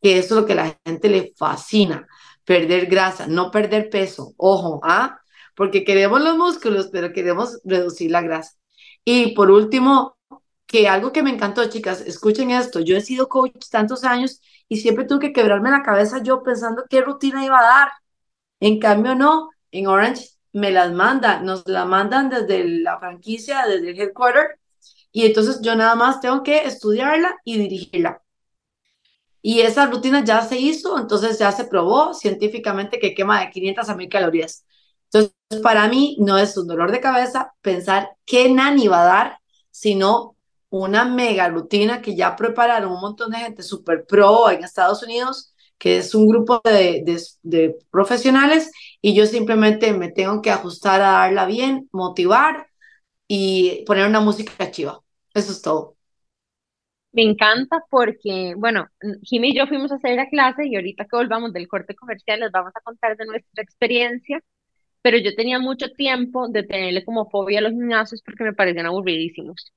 que es lo que a la gente le fascina, perder grasa, no perder peso. Ojo, ¿ah? Porque queremos los músculos, pero queremos reducir la grasa. Y por último, que algo que me encantó, chicas, escuchen esto, yo he sido coach tantos años y siempre tuve que quebrarme la cabeza yo pensando qué rutina iba a dar. En cambio, no, en Orange me las mandan, nos la mandan desde la franquicia, desde el headquarter, y entonces yo nada más tengo que estudiarla y dirigirla. Y esa rutina ya se hizo, entonces ya se probó científicamente que quema de 500 a 1000 calorías. Entonces, para mí no es un dolor de cabeza pensar qué nani va a dar, sino una mega rutina que ya prepararon un montón de gente super pro en Estados Unidos, que es un grupo de, profesionales, y yo simplemente me tengo que ajustar a darla bien, motivar y poner una música chiva. Eso es todo. Me encanta porque, bueno, Jimmy y yo fuimos a hacer la clase y ahorita que volvamos del corte comercial les vamos a contar de nuestra experiencia, pero yo tenía mucho tiempo de tenerle como fobia a los gimnasios porque me parecían aburridísimos.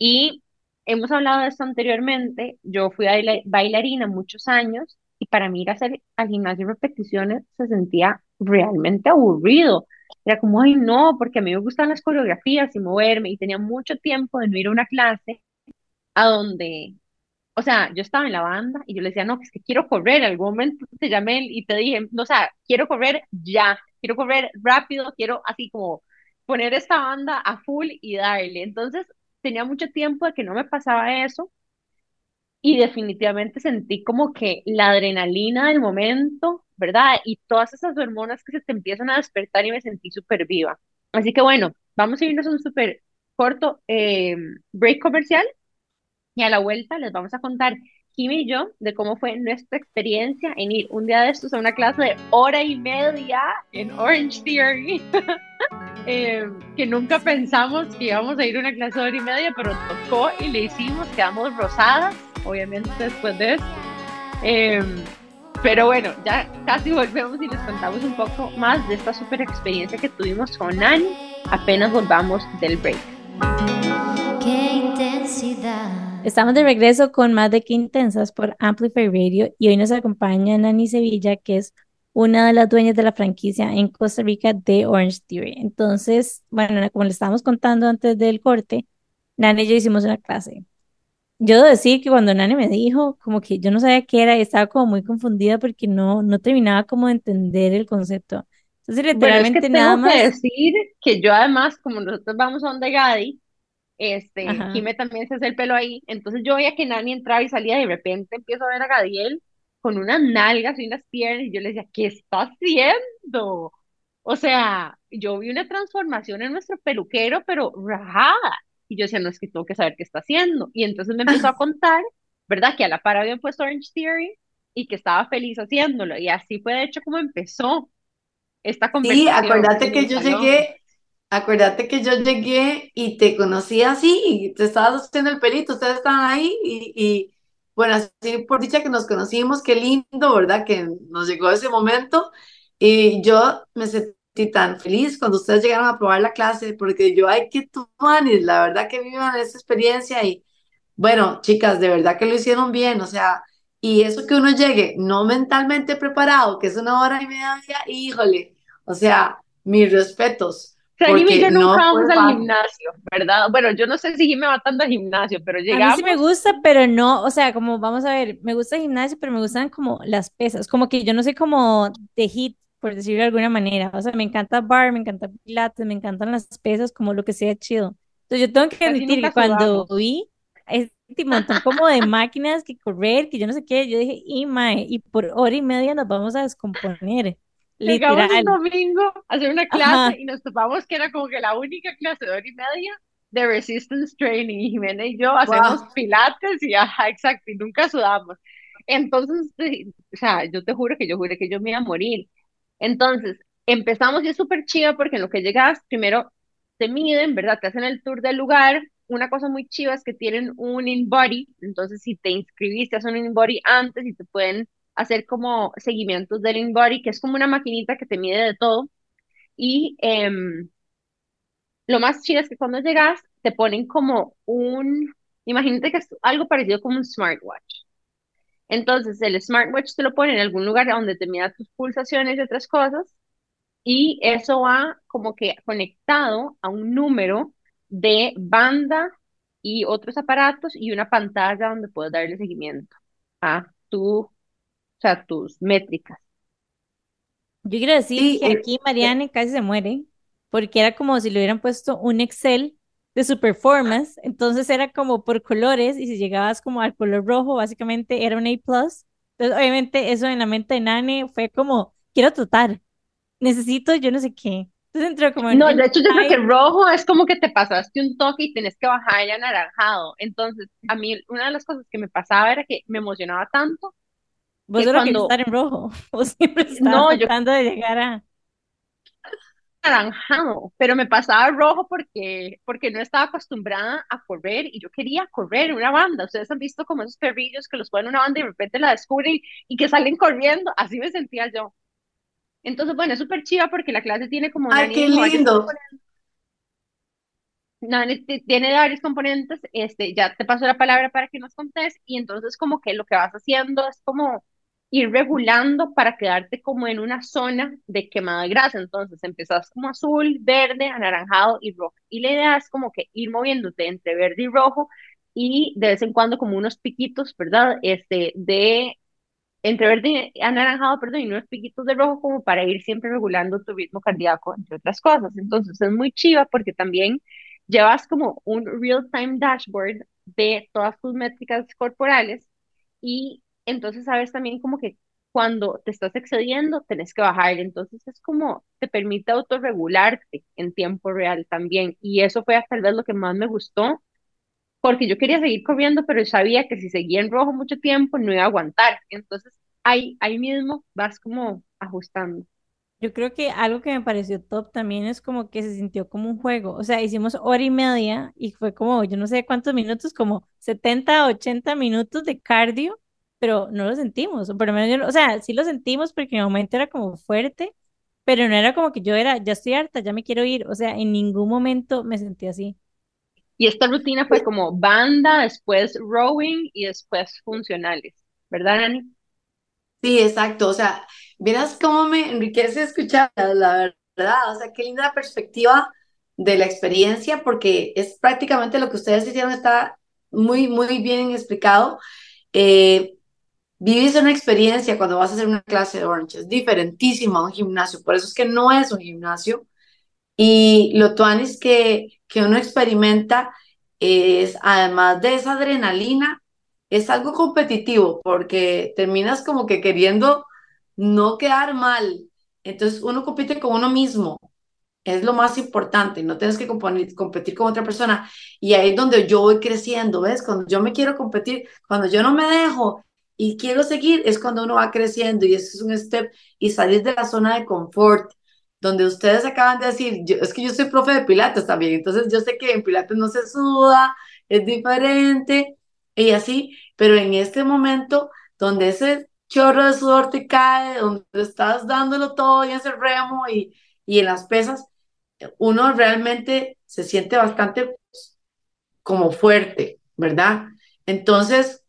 Y hemos hablado de esto anteriormente, yo fui baila- bailarina muchos años y para mí ir a hacer al gimnasio repeticiones se sentía realmente aburrido. Era como, ay no, porque a mí me gustan las coreografías y moverme y tenía mucho tiempo de no ir a una clase a donde, o sea, yo estaba en la banda y yo le decía, no, es que quiero correr, en algún momento te llamé y te dije, no, o sea, quiero correr ya, quiero correr rápido, quiero así como poner esta banda a full y darle. Entonces, tenía mucho tiempo de que no me pasaba eso y definitivamente sentí como que la adrenalina del momento, ¿verdad? Y todas esas hormonas que se te empiezan a despertar y me sentí súper viva. Así que bueno, vamos a irnos a un súper corto eh, break comercial y a la vuelta les vamos a contar, Kim y yo, de cómo fue nuestra experiencia en ir un día de estos a una clase de hora y media en Orange Theory, eh, que nunca pensamos que íbamos a ir a una clase de hora y media, pero tocó y le hicimos, quedamos rosadas, obviamente después de eso. Eh, pero bueno, ya casi volvemos y les contamos un poco más de esta super experiencia que tuvimos con Nani apenas volvamos del break. Qué intensidad. Estamos de regreso con más de Qué Intensas por Amplify Radio y hoy nos acompaña Nani Sevilla, que es una de las dueñas de la franquicia en Costa Rica de Orange Theory. Entonces, bueno, como le estábamos contando antes del corte, Nani y yo hicimos una clase. Yo debo decir que cuando Nani me dijo, como que yo no sabía qué era y estaba como muy confundida porque no, no terminaba como de entender el concepto. Entonces, Bueno, es que literalmente nada tengo que más. decir que yo además, como nosotros vamos a donde Gadi, Este, Ajá. Jime también se hace el pelo ahí. Entonces yo veía que Nani entraba y salía, y de repente empiezo a ver a Gadiel con unas nalgas y unas piernas, y yo le decía, ¿qué está haciendo? O sea, yo vi una transformación en nuestro peluquero, pero rajada. Y yo decía, no, es que tengo que saber qué está haciendo. Y entonces me empezó a contar, ¿verdad? Que a la par habían puesto Orange Theory y que estaba feliz haciéndolo. Y así fue de hecho como empezó esta Sí, conversación acuérdate en que yo llegué, acuérdate que yo llegué y te conocí así, y te estabas haciendo el pelito, ustedes estaban ahí y, y bueno, así por dicha que nos conocimos, qué lindo, ¿verdad? Que nos llegó ese momento y yo me sentí tan feliz cuando ustedes llegaron a probar la clase, porque yo, ay, qué tuanis, la verdad que vivan esa experiencia y bueno, chicas, de verdad que lo hicieron bien, o sea, y eso que uno llegue no mentalmente preparado, que es una hora y media, híjole, o sea, mis respetos, Jimmy y yo no nunca vamos fue al gimnasio, ¿verdad? Bueno, yo no sé si Jimmy va tanto al gimnasio, pero A mí sí me llegamos, gusta, pero no, o sea, como vamos a ver, me gusta el gimnasio, pero me gustan como las pesas, como que yo no soy como de hit, por decirlo de alguna manera. O sea, me encanta bar, me encanta pilates, me encantan las pesas, como lo que sea chido. Entonces yo tengo que admitir que cuando vi este montón como de máquinas que correr, que yo no sé qué, yo dije, y mae, y por hora y media nos vamos a descomponer, Llegamos un literal. domingo a hacer una clase Ajá, y nos topamos que era como que la única clase de hora y media de resistance training. Y Jimena y yo hacemos Wow. pilates y ajá, exacto, y nunca sudamos. Entonces, o sea, yo te juro que yo juré que yo me iba a morir. Entonces, empezamos y es súper chido porque en lo que llegas, primero te miden, ¿verdad? Te hacen el tour del lugar. Una cosa muy chiva es que tienen un in-body, entonces si te inscribiste, hacen un in-body antes y te pueden hacer como seguimientos del in-body, que es como una maquinita que te mide de todo. Y em, lo más chido es que cuando llegas, te ponen como un, imagínate que es algo parecido como un smartwatch. Entonces, el smartwatch te lo pone en algún lugar donde te mida tus pulsaciones y otras cosas, y eso va como que conectado a un número de banda y otros aparatos y una pantalla donde puedes darle seguimiento a tu, o sea, tus métricas. Yo quiero decir Sí, que eh, aquí eh, Marianne casi se muere, porque era como si le hubieran puesto un Excel de su performance, entonces era como por colores, y si llegabas como al color rojo, básicamente era un A+. Entonces, obviamente, eso en la mente de Nane fue como, quiero trotar, necesito yo no sé qué. Entonces entró como en, No, de hecho yo creo que rojo es como que te pasaste un toque y tenés que bajar el anaranjado. Entonces, a mí una de las cosas que me pasaba era que me emocionaba tanto Vos que solo cuando, estar en rojo, vos siempre estabas no, yo tratando de llegar a... anaranjado, pero me pasaba rojo porque, porque no estaba acostumbrada a correr y yo quería correr en una banda. Ustedes han visto como esos perrillos que los ponen en una banda y de repente la descubren y que salen corriendo. Así me sentía yo. Entonces, bueno, es súper chiva porque la clase tiene como, ay, qué lindo. Tiene varios componentes, este, ya te paso la palabra para que nos contes y entonces como que lo que vas haciendo es como ir regulando para quedarte como en una zona de quemada de grasa, entonces empezás como azul, verde, anaranjado y rojo y la idea es como que ir moviéndote entre verde y rojo y de vez en cuando como unos piquitos, ¿verdad? Este, de entre verde y anaranjado, perdón, y unos piquitos de rojo como para ir siempre regulando tu ritmo cardíaco, entre otras cosas. Entonces es muy chiva porque también llevas como un real-time dashboard de todas tus métricas corporales y entonces sabes también como que cuando te estás excediendo tenés que bajar. Entonces es como te permite autorregularte en tiempo real también. Y eso fue tal vez lo que más me gustó porque yo quería seguir corriendo, pero sabía que si seguía en rojo mucho tiempo no iba a aguantar. Entonces, ahí, ahí mismo vas como ajustando. Yo creo que algo que me pareció top también es como que se sintió como un juego. O sea, hicimos hora y media y fue como, yo no sé cuántos minutos, como 70, 80 minutos de cardio, pero no lo sentimos. O por lo menos yo, no- o sea, sí lo sentimos porque en el momento era como fuerte, pero no era como que yo era, ya estoy harta, ya me quiero ir. O sea, en ningún momento me sentí así. Y esta rutina fue como banda, después rowing y después funcionales, ¿verdad, Dani? Sí, exacto. O sea, verás cómo me enriquece escuchar, la verdad. O sea, qué linda perspectiva de la experiencia, porque es prácticamente lo que ustedes hicieron, está muy, muy bien explicado. Eh, vivís una experiencia cuando vas a hacer una clase de Orange, es diferentísima a un gimnasio, por eso es que no es un gimnasio. Y lo tuanis que, que uno experimenta es, además de esa adrenalina, es algo competitivo porque terminas como que queriendo no quedar mal. Entonces uno compite con uno mismo. Es lo más importante, no tienes que componer- competir con otra persona. Y ahí es donde yo voy creciendo, ¿ves? Cuando yo me quiero competir, cuando yo no me dejo y quiero seguir, es cuando uno va creciendo y eso es un step y salir de la zona de confort, donde ustedes acaban de decir, yo, es que yo soy profe de Pilates también, entonces yo sé que en Pilates no se suda, es diferente y así, pero en este momento donde ese chorro de sudor te cae, donde estás dándolo todo y ese remo y, y en las pesas, uno realmente se siente bastante como fuerte, ¿verdad? Entonces,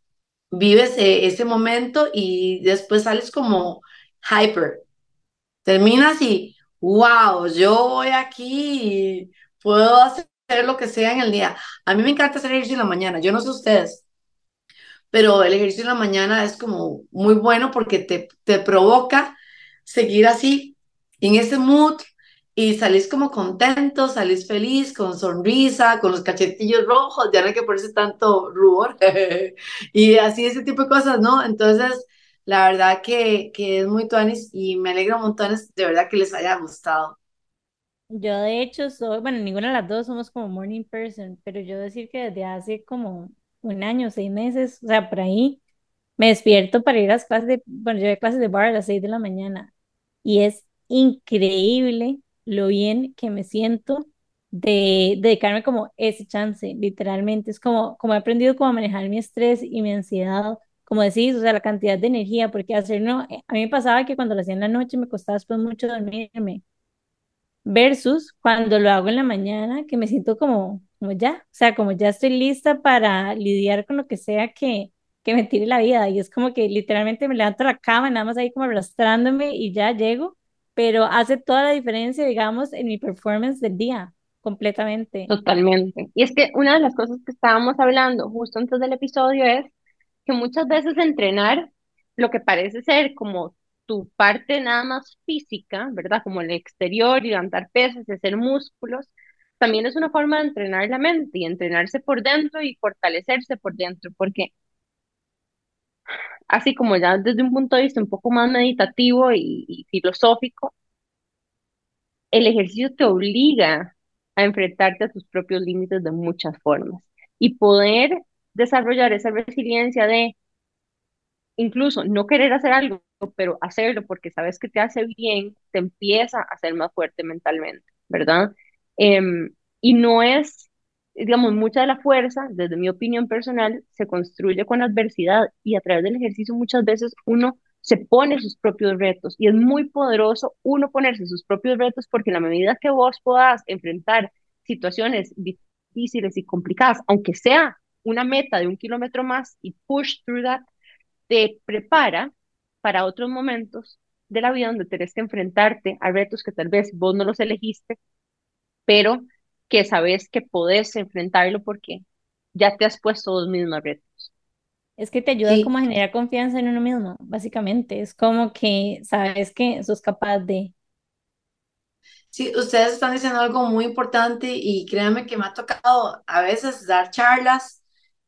vives eh, ese momento y después sales como hyper. Terminas y, wow, yo voy aquí y puedo hacer lo que sea en el día. A mí me encanta hacer ejercicio en la mañana, yo no sé ustedes, pero el ejercicio en la mañana es como muy bueno porque te, te provoca seguir así, en ese mood, y salís como contento, salís feliz, con sonrisa, con los cachetillos rojos, ya no hay que ponerse tanto rubor, y así ese tipo de cosas, ¿no? Entonces, la verdad que, que es muy tuanis y me alegra montón, de verdad que les haya gustado. Yo de hecho soy, bueno, ninguna de las dos somos como morning person, pero yo decir que desde hace como un año, seis meses, o sea, por ahí, me despierto para ir a las clases de, bueno, yo voy a clases de bar a las seis de la mañana y es increíble lo bien que me siento de, dedicarme como ese chance, literalmente, es como, como he aprendido como a manejar mi estrés y mi ansiedad, como decís, o sea, la cantidad de energía, porque hacerlo, a mí me pasaba que cuando lo hacía en la noche me costaba después mucho dormirme versus cuando lo hago en la mañana, que me siento como, como ya, o sea, como ya estoy lista para lidiar con lo que sea que, que me tire la vida. Y es como que literalmente me levanto la cama, nada más ahí como arrastrándome y ya llego, pero hace toda la diferencia, digamos, en mi performance del día, completamente. Totalmente. Y es que una de las cosas que estábamos hablando justo antes del episodio es que muchas veces entrenar lo que parece ser como tu parte nada más física, ¿verdad? Como el exterior, y levantar pesas y hacer músculos, también es una forma de entrenar la mente y entrenarse por dentro y fortalecerse por dentro, porque así como ya desde un punto de vista un poco más meditativo y, filosófico, el ejercicio te obliga a enfrentarte a tus propios límites de muchas formas y poder desarrollar esa resiliencia de incluso no querer hacer algo, pero hacerlo porque sabes que te hace bien, te empieza a hacer más fuerte mentalmente, ¿verdad? Em, y no es, digamos, mucha de la fuerza, desde mi opinión personal, se construye con adversidad y a través del ejercicio muchas veces uno se pone sus propios retos. Y es muy poderoso uno ponerse sus propios retos porque en la medida que vos puedas enfrentar situaciones difíciles y complicadas, aunque sea una meta de un kilómetro más y push through that, te prepara para otros momentos de la vida donde tenés que enfrentarte a retos que tal vez vos no los elegiste, pero que sabes que podés enfrentarlo porque ya te has puesto los mismos retos. Es que te ayuda como a generar confianza en uno mismo, básicamente. Es como que sabes que sos capaz de... sí, ustedes están diciendo algo muy importante y créanme que me ha tocado a veces dar charlas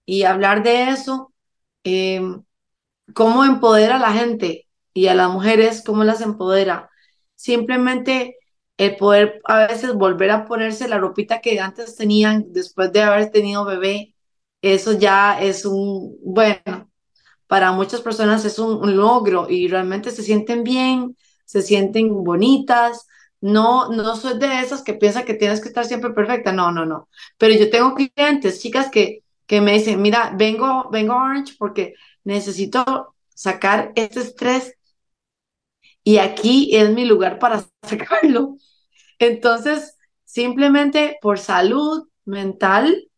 y hablar de eso. em, cómo empodera a la gente y a las mujeres, cómo las empodera. Simplemente el poder a veces volver a ponerse la ropita que antes tenían después de haber tenido bebé, eso ya es un, bueno, para muchas personas es un, un logro y realmente se sienten bien, se sienten bonitas. No, no soy de esas que piensan que tienes que estar siempre perfecta. No, no, no. Pero yo tengo clientes, chicas que, que me dicen, mira, vengo, vengo a Orange porque necesito sacar este estrés y aquí es mi lugar para sacarlo. Entonces, simplemente por salud mental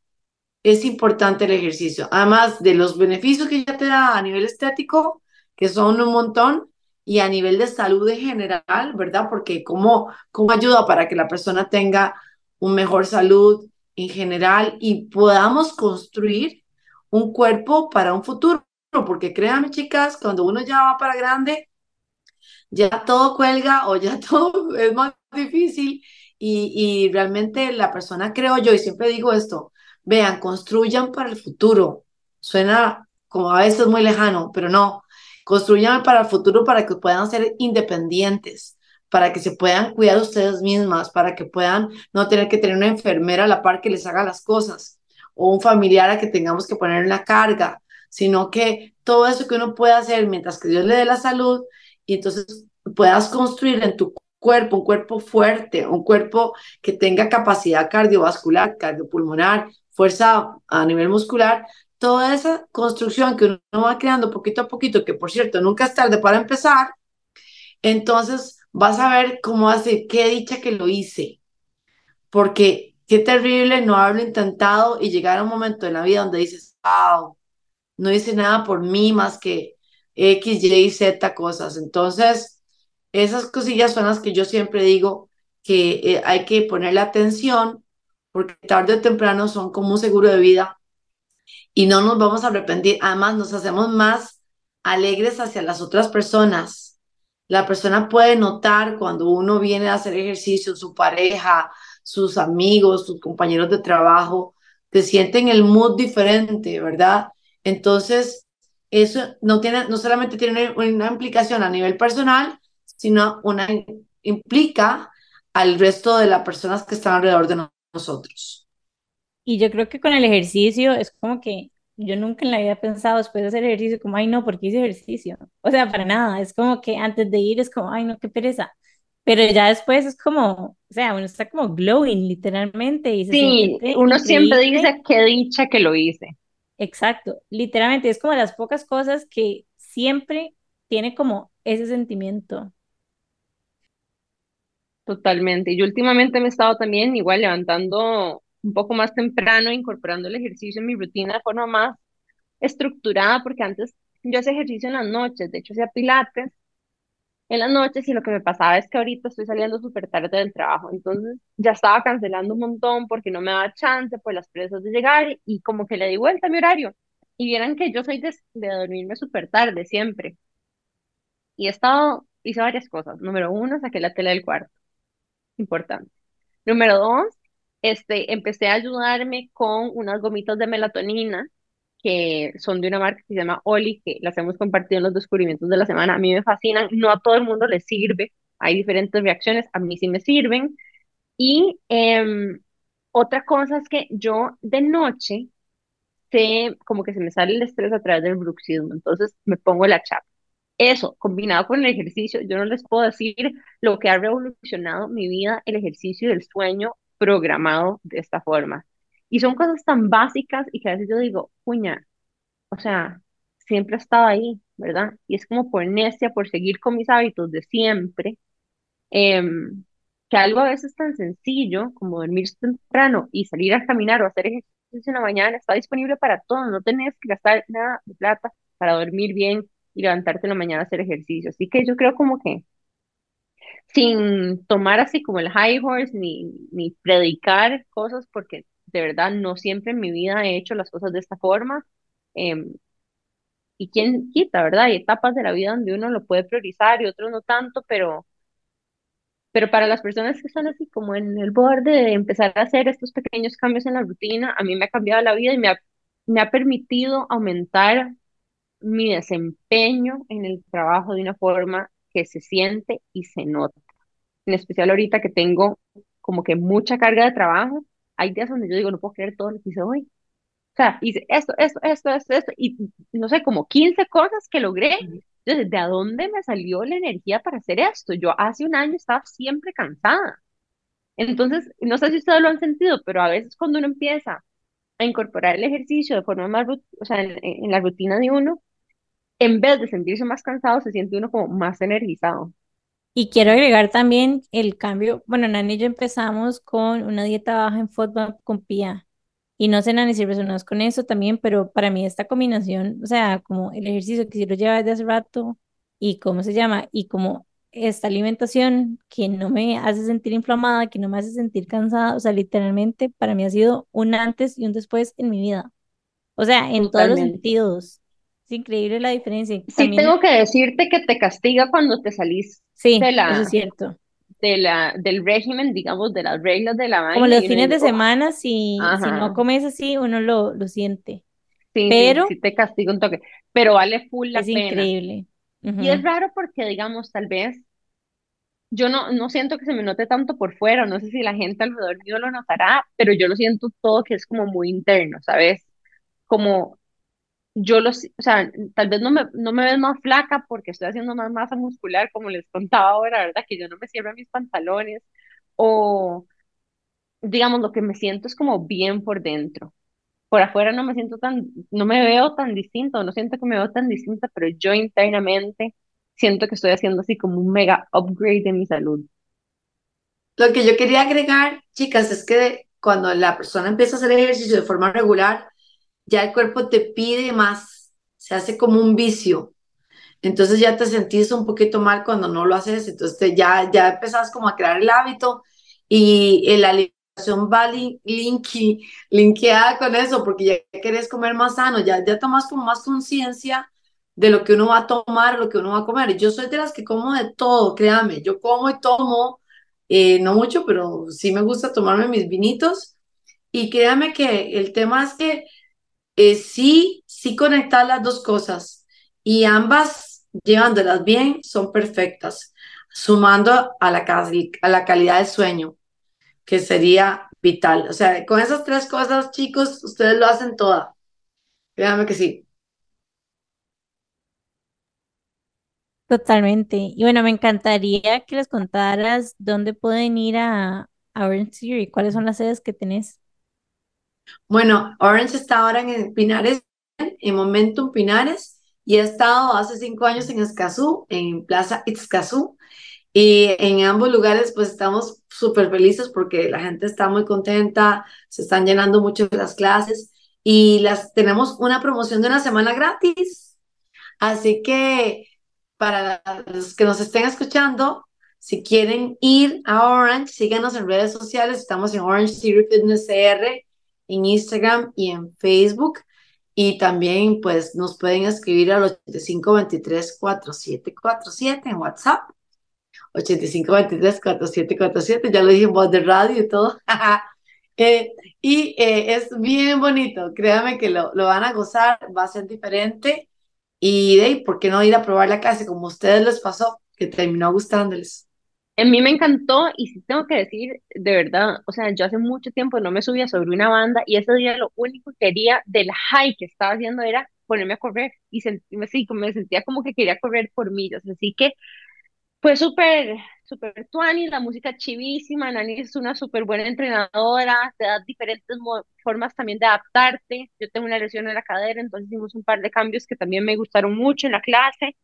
es importante el ejercicio. Además de los beneficios que ya te da a nivel estético, que son un montón, y a nivel de salud en general, ¿verdad? Porque cómo, cómo ayuda para que la persona tenga un mejor salud en general y podamos construir un cuerpo para un futuro. Porque créanme, chicas, cuando uno ya va para grande, ya todo cuelga o ya todo es más difícil y, y realmente la persona, creo yo, y siempre digo esto, vean, construyan para el futuro. Suena como a veces muy lejano, pero no. Construyan para el futuro para que puedan ser independientes, para que se puedan cuidar ustedes mismas, para que puedan no tener que tener una enfermera a la par que les haga las cosas o un familiar a que tengamos que poner la carga, sino que todo eso que uno puede hacer mientras que Dios le dé la salud y entonces puedas construir en tu cuerpo un cuerpo fuerte, un cuerpo que tenga capacidad cardiovascular, cardiopulmonar, fuerza a nivel muscular, toda esa construcción que uno va creando poquito a poquito, que por cierto nunca es tarde para empezar, entonces vas a ver cómo hace, qué dicha que lo hice, porque qué terrible no haberlo intentado y llegar a un momento en la vida donde dices, wow, no hice nada por mí más que X, Y, Z cosas. Entonces, esas cosillas son las que yo siempre digo que eh, hay que ponerle atención porque tarde o temprano son como un seguro de vida y no nos vamos a arrepentir. Además, nos hacemos más alegres hacia las otras personas. La persona puede notar cuando uno viene a hacer ejercicio, su pareja, sus amigos, sus compañeros de trabajo, te sienten el mood diferente, ¿verdad? Entonces, eso no, tiene, no solamente tiene una, implicación a nivel personal, sino una implica al resto de las personas que están alrededor de nosotros. Y yo creo que con el ejercicio es como que yo nunca en la vida he pensado después de hacer ejercicio como, ay, no, porque hice ejercicio? O sea, para nada, es como que antes de ir es como, ay, no, qué pereza. Pero ya después es como, o sea, uno está como glowing literalmente y se Sí, siente uno siempre dice qué dicha que lo hice. Exacto, literalmente es como las pocas cosas que siempre tiene como ese sentimiento. Totalmente. Yo últimamente me he estado también igual levantando un poco más temprano, incorporando el ejercicio en mi rutina de forma más estructurada, porque antes yo hacía ejercicio en las noches, de hecho hacía pilates en las noches y lo que me pasaba es que ahorita estoy saliendo súper tarde del trabajo, entonces ya estaba cancelando un montón porque no me daba chance por las presas de llegar y como que le di vuelta a mi horario. Y vieran que yo soy de, de dormirme súper tarde siempre. Y he estado, hice varias cosas. Número uno, saqué la tela del cuarto, importante. Número dos, este, empecé a ayudarme con unas gomitas de melatonina que son de una marca que se llama Oli, que las hemos compartido en los descubrimientos de la semana. A mí me fascinan, no a todo el mundo les sirve, hay diferentes reacciones, a mí sí me sirven. Y em, otra cosa es que yo de noche, sé, como que se me sale el estrés a través del bruxismo, entonces me pongo la chapa. Eso, combinado con el ejercicio, yo no les puedo decir lo que ha revolucionado mi vida, el ejercicio del sueño programado de esta forma. Y son cosas tan básicas y que a veces yo digo, puña, o sea, siempre he estado ahí, ¿verdad? Y es como por necia, por seguir con mis hábitos de siempre, em, que algo a veces tan sencillo como dormir temprano y salir a caminar o hacer ejercicio en la mañana está disponible para todos, no tenés que gastar nada de plata para dormir bien y levantarte en la mañana a hacer ejercicio. Así que yo creo como que sin tomar así como el high horse ni, ni predicar cosas, porque de verdad no siempre en mi vida he hecho las cosas de esta forma. em, y quién quita, ¿verdad? Hay etapas de la vida donde uno lo puede priorizar y otros no tanto, pero, pero para las personas que están así como en el borde de empezar a hacer estos pequeños cambios en la rutina, a mí me ha cambiado la vida y me ha, me ha permitido aumentar mi desempeño en el trabajo de una forma que se siente y se nota. En especial ahorita que tengo como que mucha carga de trabajo, hay días donde yo digo, no puedo creer todo lo que hice hoy. O sea, hice esto, esto, esto, esto, esto, y no sé, como 15 cosas que logré. Entonces, ¿de dónde me salió la energía para hacer esto? Yo hace un año estaba siempre cansada. Entonces, no sé si ustedes lo han sentido, pero a veces cuando uno empieza a incorporar el ejercicio de forma más, o sea, en, en la rutina de uno, en vez de sentirse más cansado, se siente uno como más energizado. Y quiero agregar también el cambio. Bueno, Nani y yo empezamos con una dieta baja en FODMAP con pía. Y no sé, Nani, si resonas con eso también, pero para mí esta combinación, o sea, como el ejercicio que sí lo lleva desde hace rato y cómo se llama, y como esta alimentación que no me hace sentir inflamada, que no me hace sentir cansada, o sea, literalmente para mí ha sido un antes y un después en mi vida. O sea, en todos los sentidos. Es increíble la diferencia. Sí tengo que decirte que te castiga cuando te salís sí, de eso es cierto. de la, del régimen, digamos, de las reglas de la Como vaina, los y uno fines de "Uf, semana, si, si no comes así, uno lo, lo siente. sí, sí, Pero sí te castigo un toque, pero vale full la es pena. increíble. Y es raro porque, digamos, tal vez yo no, no siento que se me note tanto por fuera, no sé si la gente alrededor mío lo notará, pero yo lo siento todo que es como muy interno, ¿sabes? Como yo lo, si- o sea, tal vez no me, no me ves más flaca porque estoy haciendo más masa muscular, como les contaba ahora, ¿verdad? Que yo no me cierro mis pantalones, o digamos, lo que me siento es como bien por dentro. Por afuera no me siento tan, no me veo tan distinto, no siento que me veo tan distinta, pero yo internamente siento que estoy haciendo así como un mega upgrade de mi salud. Lo que yo quería agregar, chicas, es que cuando la persona empieza a hacer ejercicio de forma regular, ya el cuerpo te pide más, se hace como un vicio. Entonces ya te sentís un poquito mal cuando no lo haces, entonces te- ya, ya empezás como a crear el hábito y la alimentación va lin- linki- linkeada con eso, porque ya querés comer más sano, ya, ya tomas como más conciencia de lo que uno va a tomar, lo que uno va a comer. Yo soy de las que como de todo, créame, yo como y tomo, eh, no mucho, pero sí me gusta tomarme mis vinitos y créame que el tema es que eh, sí, sí conectar las dos cosas y ambas llevándolas bien son perfectas, sumando a la, a la calidad del sueño, que sería vital. O sea, con esas tres cosas, chicos, ustedes lo hacen toda. Créanme que sí. Totalmente. Y bueno, me encantaría que les contaras dónde pueden ir a, a Orange Theory, cuáles son las sedes que tenés. Bueno, Orange está ahora en Pinares, en Momentum Pinares, y he estado hace cinco años en Escazú, en Plaza Itzcazú. Y en ambos lugares, pues estamos súper felices porque la gente está muy contenta, se están llenando mucho las clases y las tenemos una promoción de una semana gratis. Así que para los que nos estén escuchando, si quieren ir a Orange, síganos en redes sociales. Estamos en Orange City Fitness CR, en Instagram y en Facebook. Y también, pues, nos pueden escribir al 8523-4747 en WhatsApp. 8523-4747, ya lo dije en voz de radio y todo. Eh, y eh, es bien bonito, créanme que lo, lo van a gozar, va a ser diferente. Y de ahí, ¿por qué no ir a probar la clase como a ustedes les pasó, que terminó gustándoles? A mí me encantó y sí tengo que decir, de verdad, o sea, yo hace mucho tiempo no me subía sobre una banda y ese día lo único que quería del high que estaba haciendo era ponerme a correr y sentirme así, me sentía como que quería correr por millas, así que Fue súper, súper tuani, la música chivísima, Nani es una súper buena entrenadora, te da diferentes formas también de adaptarte. Yo tengo una lesión en la cadera, entonces hicimos un par de cambios que también me gustaron mucho en la clase.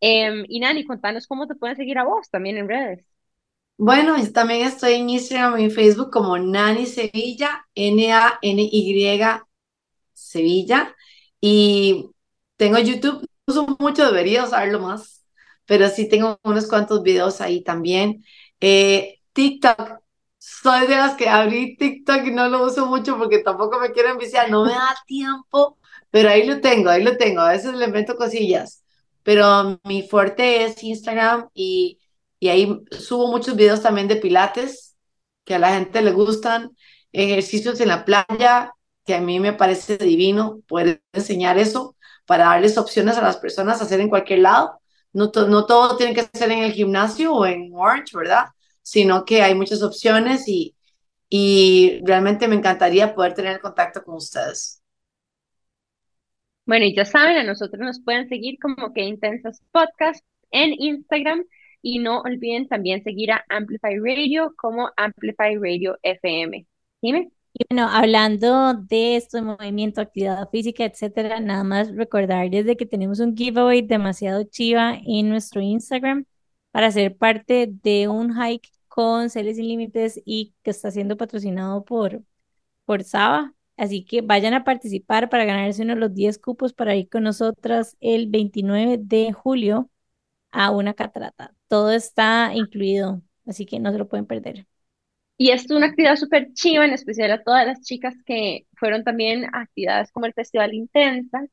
Em, y Nani, contanos cómo te pueden seguir a vos también en redes. Bueno, también estoy en Instagram y Facebook como Nani Sevilla, N-A-N-Y Sevilla. Y tengo YouTube, no uso mucho, debería usarlo más, pero sí tengo unos cuantos videos ahí también. Eh, TikTok, soy de las que abrí TikTok y no lo uso mucho porque tampoco me quiero enviciar, no me da tiempo, pero ahí lo tengo, ahí lo tengo, a veces le meto cosillas, pero mi fuerte es Instagram y, y ahí subo muchos videos también de pilates que a la gente le gustan, ejercicios en la playa que a mí me parece divino poder enseñar eso para darles opciones a las personas a hacer en cualquier lado. No, to- no todo tiene que ser en el gimnasio o en Orange, ¿verdad? Sino que hay muchas opciones y, y realmente me encantaría poder tener contacto con ustedes. Bueno, y ya saben, a nosotros nos pueden seguir como que Intensas Podcast en Instagram y no olviden también seguir a Amplify Radio como Amplify Radio FM. Dime. Y bueno, hablando de esto, movimiento, actividad física, etcétera, nada más recordarles de que tenemos un giveaway demasiado chiva en nuestro Instagram para ser parte de un hike con Celes Sin Límites y que está siendo patrocinado por, por Saba. Así que vayan a participar para ganarse uno de los 10 cupos para ir con nosotras el 29 de julio a una catarata. Todo está incluido, así que no se lo pueden perder. Y esto es una actividad súper chiva, en especial a todas las chicas que fueron también a actividades como el Festival Intensa,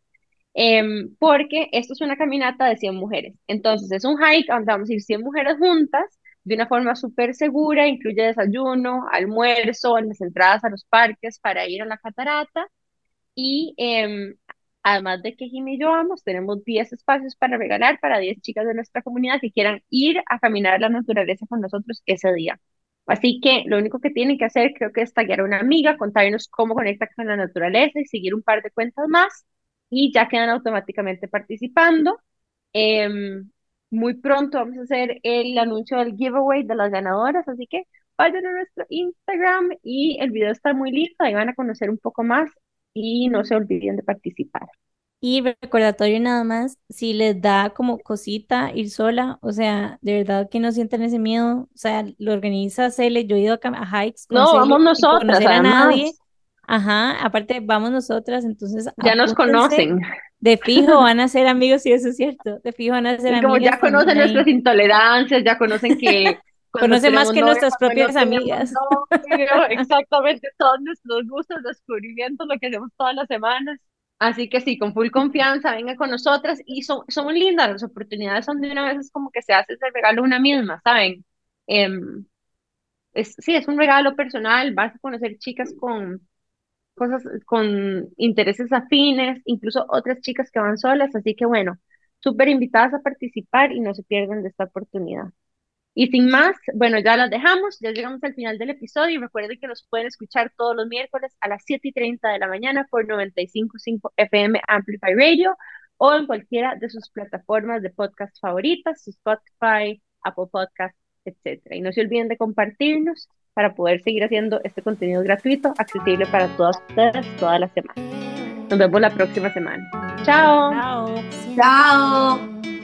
em, porque esto es una caminata de 100 mujeres. Entonces es un hike donde vamos a ir 100 mujeres juntas, de una forma súper segura, incluye desayuno, almuerzo, las entradas a los parques para ir a la catarata y em, además de que Jimmy y yo vamos, tenemos 10 espacios para regalar para 10 chicas de nuestra comunidad que quieran ir a caminar la naturaleza con nosotros ese día. Así que lo único que tienen que hacer creo que es taguear a una amiga, contarnos cómo conecta con la naturaleza y seguir un par de cuentas más y ya quedan automáticamente participando. Em, muy pronto vamos a hacer el anuncio del giveaway de las ganadoras, así que vayan a nuestro Instagram y el video está muy listo, ahí van a conocer un poco más y no se olviden de participar. Y recordatorio nada más, si les da como cosita ir sola, o sea, de verdad que no sientan ese miedo, o sea, lo organiza Cele, yo he ido a, hikes con No, Cele vamos nosotras, conocer a nadie, ajá, aparte vamos nosotras, entonces Ya nos conocen. de fijo van a ser amigos, y eso es cierto, de fijo van a ser Y como ya conocen nuestras intolerancias, ya conocen que Conoce más que novia, nuestras propias amigas. novio, exactamente todos nuestros gustos, descubrimientos, lo que hacemos todas las semanas. Así que sí, con full confianza, venga con nosotras y son, son lindas las oportunidades, son de una vez es como que se hace ese regalo una misma, ¿saben? Em, es, sí, es un regalo personal, vas a conocer chicas con cosas, con intereses afines, incluso otras chicas que van solas, así que bueno, súper invitadas a participar y no se pierdan de esta oportunidad. Y sin más, bueno, ya las dejamos, ya llegamos al final del episodio y recuerden que nos pueden escuchar todos los miércoles a las 7 y 30 de la mañana por 95.5 FM Amplify Radio o en cualquiera de sus plataformas de podcast favoritas, Spotify, Apple Podcasts, etc. Y no se olviden de compartirnos para poder seguir haciendo este contenido gratuito, accesible para todas ustedes toda la semana. Nos vemos la próxima semana. Chao. Chao. Chao.